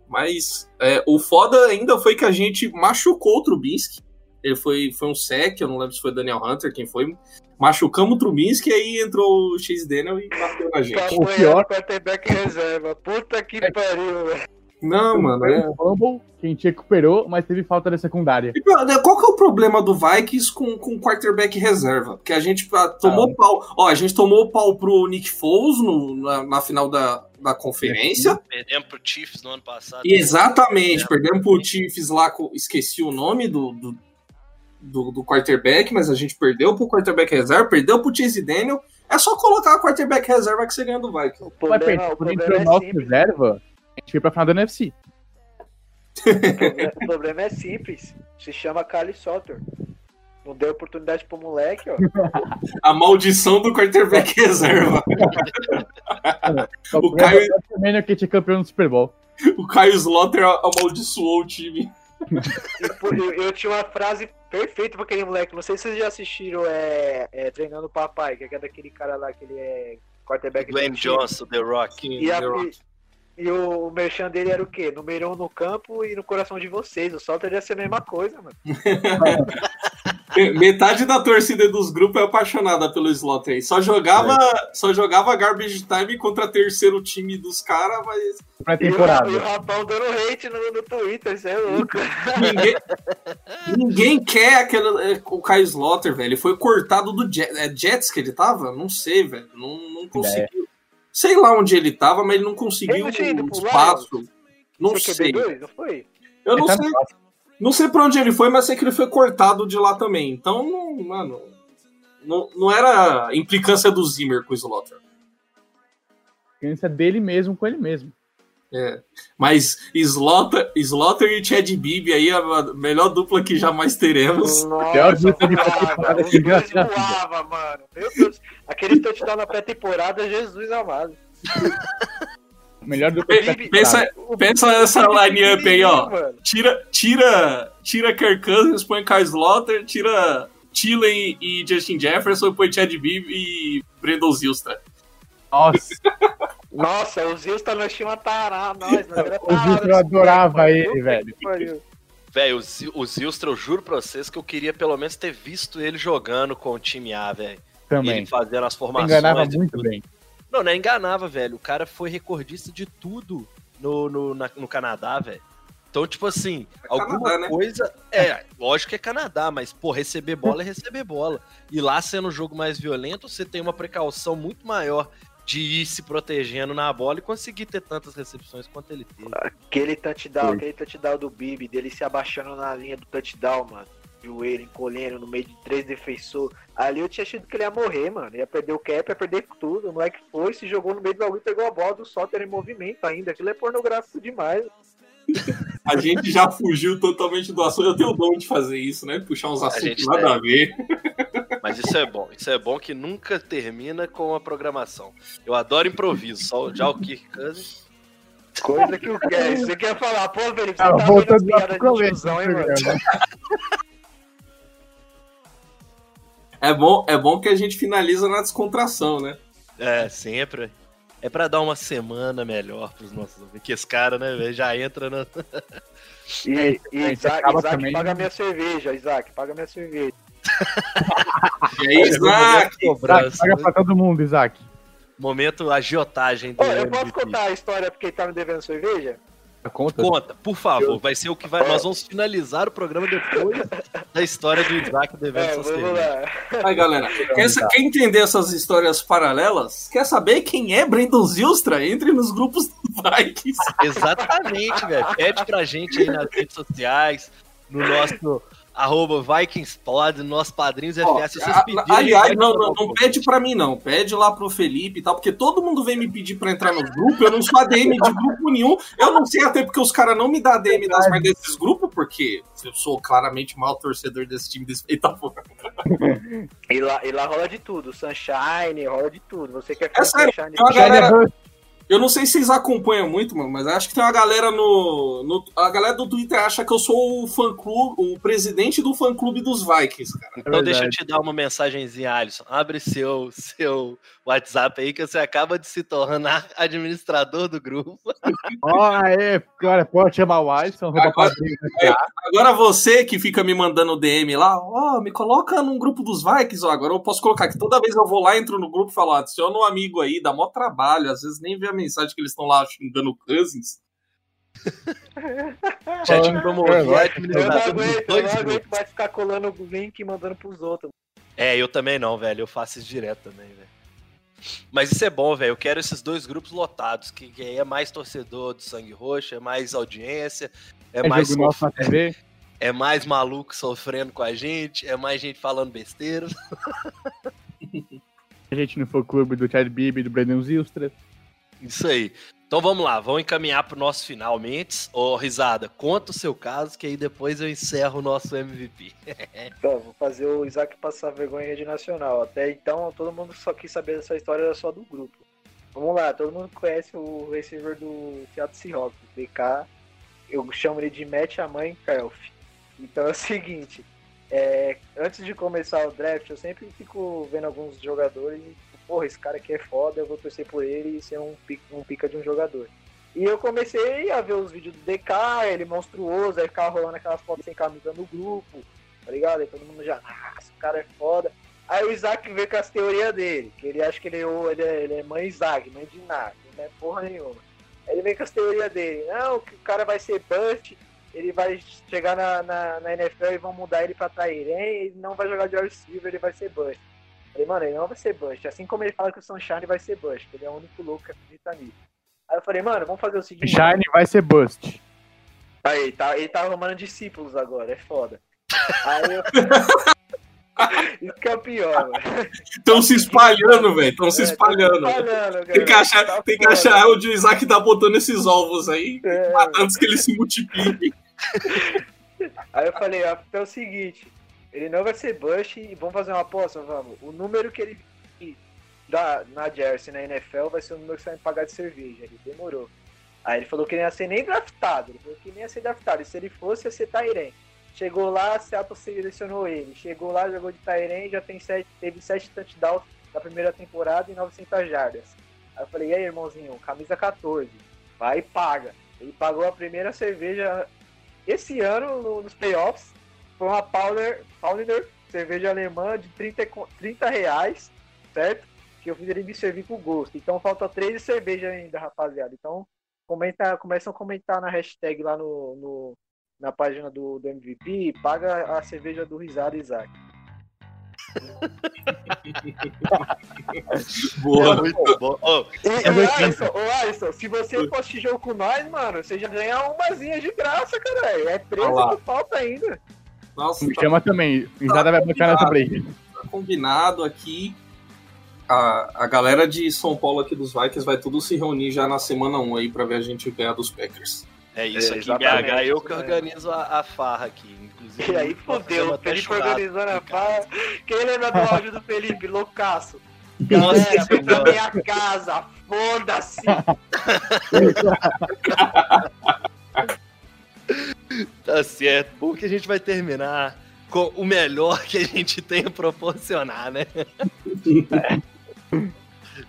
D: Mas é, o foda ainda foi que a gente machucou o Trubinsky. Ele foi, foi um sec, eu não lembro se foi Daniel Hunter, quem foi. Machucamos o Trubinsky, aí entrou o Chase Daniel e bateu na gente.
B: Campanha
C: pior-
B: do quarterback reserva. Puta que pariu, velho.
D: Não, mano, é.
C: um fumble que a gente recuperou, mas teve falta da secundária.
D: E, Qual que é o problema do Vikings com, com quarterback reserva? Porque a gente ah, tomou pau. Ó, a gente tomou pau pro Nick Foles no- na, na final da, da conferência.
A: Perdemos pro Chiefs no ano passado.
D: Exatamente, perdemos pro Chiefs lá, esqueci o nome do, do, do, do quarterback, mas a gente perdeu pro quarterback reserva, perdeu pro Chase Daniel. É só colocar o quarterback reserva que você ganha do Vikings.
B: O problema, o
C: entrou
B: problema é
C: nosso
B: simples.
C: reserva, a gente foi pra final da NFC.
B: O problema- O problema é simples. Se chama Kali Sotter. Não deu oportunidade pro moleque, ó.
D: A maldição do quarterback reserva. O Caio-
C: também é que tinha campeão do Super Bowl.
D: O Caio Slaughter amaldiçoou o time.
B: Eu, eu tinha uma frase perfeita pra aquele moleque. Não sei se vocês já assistiram é, é, Treinando o Papai, que é daquele cara lá que ele é quarterback. Time.
A: Johnson, The Rock.
B: E, a-
D: Rock.
B: E o, o merchan dele era o quê? Número um no campo e no coração de vocês. O Salter ia ser a mesma coisa, mano.
D: Metade da torcida dos grupos é apaixonada pelo Slaughter aí. Só jogava, só jogava garbage time contra terceiro time dos caras, mas
B: E o,
C: Pré-temporada.
B: e o rapão dando hate no, no Twitter, isso é louco.
D: ninguém, ninguém quer aquele, é, o Caio Slaughter, velho. Ele foi cortado do Jet, é Jets que ele tava? Não sei, velho. Não, não conseguiu. Sei lá onde ele tava, mas ele não conseguiu
B: Ele não pro
D: espaço. Não sei.
B: QB2, não foi?
D: Eu não
C: Ele tá
D: sei. Não sei pra onde ele foi, mas sei que ele foi cortado de lá também. Então, não, mano. Não, não era implicância do Zimmer com o Slaughter.
C: Criança dele mesmo com ele mesmo.
D: É. Mas Slaughter, Slaughter e Chad Bibi aí é a melhor dupla que jamais teremos.
B: Nossa,
C: dupla de pré-temporada que já- já fiz.
B: voava, mano. Meu Deus. Aquele touchdown na pré-temporada, Jesus amado.
C: Melhor que
D: Pensa, pensa essa line-up aí, ó. Tira, tira, tira Kirk Cousins, põe Kyle Slaughter, tira Thielen e Justin Jefferson, põe Chad Bibi e Brandon Zilstra.
C: Nossa,
B: Nossa, o nós tínhamos uma tarada, nós, nós era
C: o Zilstra eu adorava ele, velho.
A: Velho, o Zil- o Zilstra, eu juro pra vocês que eu queria pelo menos ter visto ele jogando com o time A, velho.
C: Também.
A: Ele fazendo as formações.
C: Enganava muito
A: tudo.
C: bem.
A: Não, não é enganava, velho. O cara foi recordista de tudo no, no, na- no Canadá, velho. Então, tipo assim, alguma
D: Canadá, né?
A: coisa. É, lógico que é Canadá, mas, pô, receber bola é receber bola. E lá sendo um jogo mais violento, você tem uma precaução muito maior de ir se protegendo na bola e conseguir ter tantas recepções quanto ele teve.
B: Aquele touchdown,
C: Foi.
B: aquele touchdown do Bibi, dele se abaixando na linha do touchdown, mano. Joelho encolhendo no meio de três defensores. Ali eu tinha achado que ele ia morrer, mano. Ia perder o cap, ia perder tudo. O moleque foi, se jogou no meio do bagulho e pegou a bola do Soter em movimento ainda. Aquilo é pornográfico demais.
D: A gente já fugiu totalmente do assunto. Eu tenho o dom de fazer isso, né? Puxar uns assuntos nada
A: tem.
D: a ver.
A: Mas isso é bom. Isso é bom que nunca termina com a programação. Eu adoro improviso. Só já o Kirk Cousins.
B: Coisa que o que Você quer falar, pô, Felipe, você
C: Ah,
B: tá piadas
C: pro
B: de tiozão, hein, mano?
C: programa.
D: É bom, é bom que a gente finaliza na descontração, né?
A: É, sempre. É pra dar uma semana melhor pros nossos ouvintes. Que esse cara, né, velho, já entra na.
B: E, e
C: Gente,
B: Isaac, Isaac paga minha cerveja, Isaac, paga minha cerveja.
D: E aí, Isaac,
C: paga pra todo mundo, Isaac.
A: Momento agiotagem do
B: Ô, eu posso contar a história porque ele tá me devendo cerveja?
C: Conta.
A: Conta, por favor. Vai ser o que vai. Nós vamos finalizar o programa depois da história do Isaac devendo
B: É,
A: essas cervejas.
D: Aí, galera, quer, quer entender essas histórias paralelas? Quer saber quem é Brandon Zilstra? Entre nos grupos do Vikings.
A: Exatamente, velho. Pede pra gente aí nas redes sociais, no nosso arroba VikingsPod, nossos padrinhos. Se vocês pedirem,
D: aliás,
A: vai
D: não, não, não pede pra mim, não. Pede lá pro Felipe e tal, porque todo mundo vem me pedir pra entrar no grupo. Eu não sou ADM de grupo nenhum. Eu não sei até porque os caras não me dão ADM das mais desses grupos, porque eu sou claramente o maior torcedor desse time desse porra.
B: E lá, e lá rola de tudo. Sunshine, rola de tudo. Você quer
D: É sério,
B: Sunshine?
C: Já
D: galera- Eu não sei se vocês acompanham muito, mano, mas acho que tem uma galera no, no- A galera do Twitter acha que eu sou o fã clube, o presidente do fã clube dos Vikings, cara.
A: Então deixa eu te dar uma mensagenzinha, Alisson. Abre seu, seu WhatsApp aí que você acaba de se tornar administrador do grupo.
C: Ó, aê, cara, pode chamar o Alisson,
D: Agora-
C: padrinho.
D: Agora você que fica me mandando DM lá, ó, me coloca num grupo dos Vikings, ó. Agora eu posso colocar que toda vez eu vou lá, entro no grupo e falo, ó, adiciona um amigo aí, dá mó trabalho, às vezes nem vê a mensagem que eles estão lá xingando o Cousins.
C: É,
A: a
B: Eu não aguento, eu não aguento mais ficar colando o link e mandando pros outros.
A: É, eu também não, velho. Eu faço isso direto também, velho. Mas isso é bom, velho. Eu quero esses dois grupos lotados, que, que aí é mais torcedor do Sangue Roxo, é mais audiência, é,
C: É
A: mais,
C: jogo nosso na TV.
A: é mais maluco sofrendo com a gente, é mais gente falando besteira.
C: A gente no fã clube do Chad Bibi e do Brandon Zilstra.
A: Isso aí. Então vamos lá, vamos encaminhar pro nosso finalmente. Ô, Risada, conta o seu caso, que aí depois eu encerro o nosso MVP.
B: Então, vou fazer o Isaac passar vergonha rede nacional. Até então, todo mundo só quis saber dessa história só do grupo. Vamos lá, todo mundo conhece o receiver do Seattle Seahawks, DK. Eu chamo ele de Matt a mãe Kelf. Então é o seguinte, é, antes de começar o draft, eu sempre fico vendo alguns jogadores porra, esse cara aqui é foda, eu vou torcer por ele e ser um, um pica de um jogador. E eu comecei a ver os vídeos do DK, ele monstruoso, aí ficava rolando aquelas fotos sem camisa no grupo, tá ligado? Aí todo mundo já, nossa, o cara é foda. Aí o Isaac veio com as teorias dele, que ele acha que ele é, ele é, ele é mãe Isaac, mãe de nada, não é porra nenhuma. Aí ele vem com as teorias dele, não, que o cara vai ser bust, ele vai chegar na, na, na NFL e vão mudar ele pra Tairen, ele não vai jogar de receiver, ele vai ser bust. Falei, mano, ele não vai ser bust. Assim como ele fala que o Sunshine vai ser bust, ele é o único louco que acredita nisso. Aí eu falei, mano, vamos fazer o seguinte.
C: Shine vai ser bust.
B: Aí, ele tá, ele tá arrumando discípulos agora, é foda. Aí eu. Isso que é o pior, mano.
D: Estão se espalhando, velho. Estão se
B: É, tá
D: espalhando.
B: espalhando,
D: Tem que achar,
B: Tá
D: tem que achar onde o Isaac tá botando esses ovos aí,
B: É,
D: antes que eles se multipliquem.
B: Aí eu falei, ah, é o seguinte, ele não vai ser Bush e vamos fazer uma aposta, vamos. O número que ele dá na Jersey na NFL vai ser o número que você vai me pagar de cerveja. Ele demorou. Aí ele falou que não ia ser nem draftado. Ele falou que nem ia ser draftado. E se ele fosse, ia ser Tairen. Chegou lá, Seattle selecionou ele. Chegou lá, jogou de Tairen, já tem sete, teve sete touchdowns na primeira temporada e 900 jardas. Aí eu falei, e aí, irmãozinho, camisa 14, vai e paga. Ele pagou a primeira cerveja esse ano no- nos playoffs. Foi uma Paulaner, Paulaner cerveja alemã de 30, e co- 30 reais, certo? Que eu fiz ele me servir com gosto. Então falta três cervejas ainda, rapaziada. Então comenta, começam a comentar na hashtag lá no, no- na página do, do MVP e paga a cerveja do Risada Isaac.
D: Boa.
A: muito bom. Ô,
B: E, Alisson, Alisson, se você assistir jogo com nós, mano, você já ganha umazinha de graça, cara. É 13
D: Olha lá.
B: que falta ainda.
D: Nossa,
C: Me
D: tá,
C: chama também. Risada vai bancar nessa break.
D: tá combinado aqui. A, a galera de São Paulo aqui dos Vikings vai tudo se reunir já na semana 1 aí pra ver a gente ganhar dos Packers.
A: É isso
B: É,
A: aqui, BH. Eu que
B: isso
A: organizo a, a farra aqui. Inclusive,
B: E aí fodeu, o Felipe organizando a farra. Quem lembra do áudio do Felipe, loucaço?
A: Nossa
B: Galera, vem pra minha casa, foda-se!
A: Tá certo. Bom que a gente vai terminar com o melhor que a gente tem a proporcionar, né?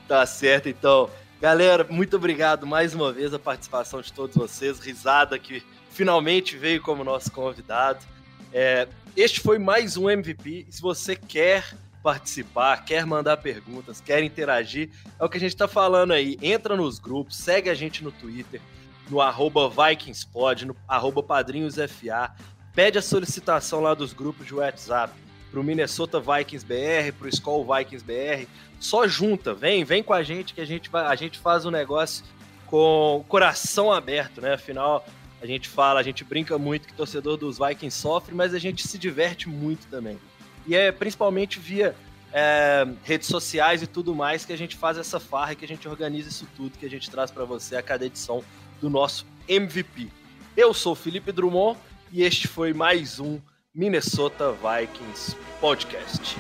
A: tá certo, então. Galera, muito obrigado mais uma vez a participação de todos vocês. Risada que finalmente veio como nosso convidado. É, este foi mais um MVP. Se você quer participar, quer mandar perguntas, quer interagir, é o que a gente tá falando aí. Entra nos grupos, segue a gente no Twitter, no arroba VikingsPod, no arroba PadrinhosFA. Pede a solicitação lá dos grupos de WhatsApp pro Minnesota Vikings BR, pro Skol Vikings BR. Só junta, vem, vem com a gente que a gente, a gente faz um negócio com o coração aberto, né? Afinal, a gente fala, a gente brinca muito que torcedor dos Vikings sofre, mas a gente se diverte muito também. E é principalmente via é, redes sociais e tudo mais que a gente faz essa farra, que a gente organiza isso tudo, que a gente traz para você a cada edição do nosso MVP. Eu sou Felipe Drummond e este foi mais um Minnesota Vikings Podcast.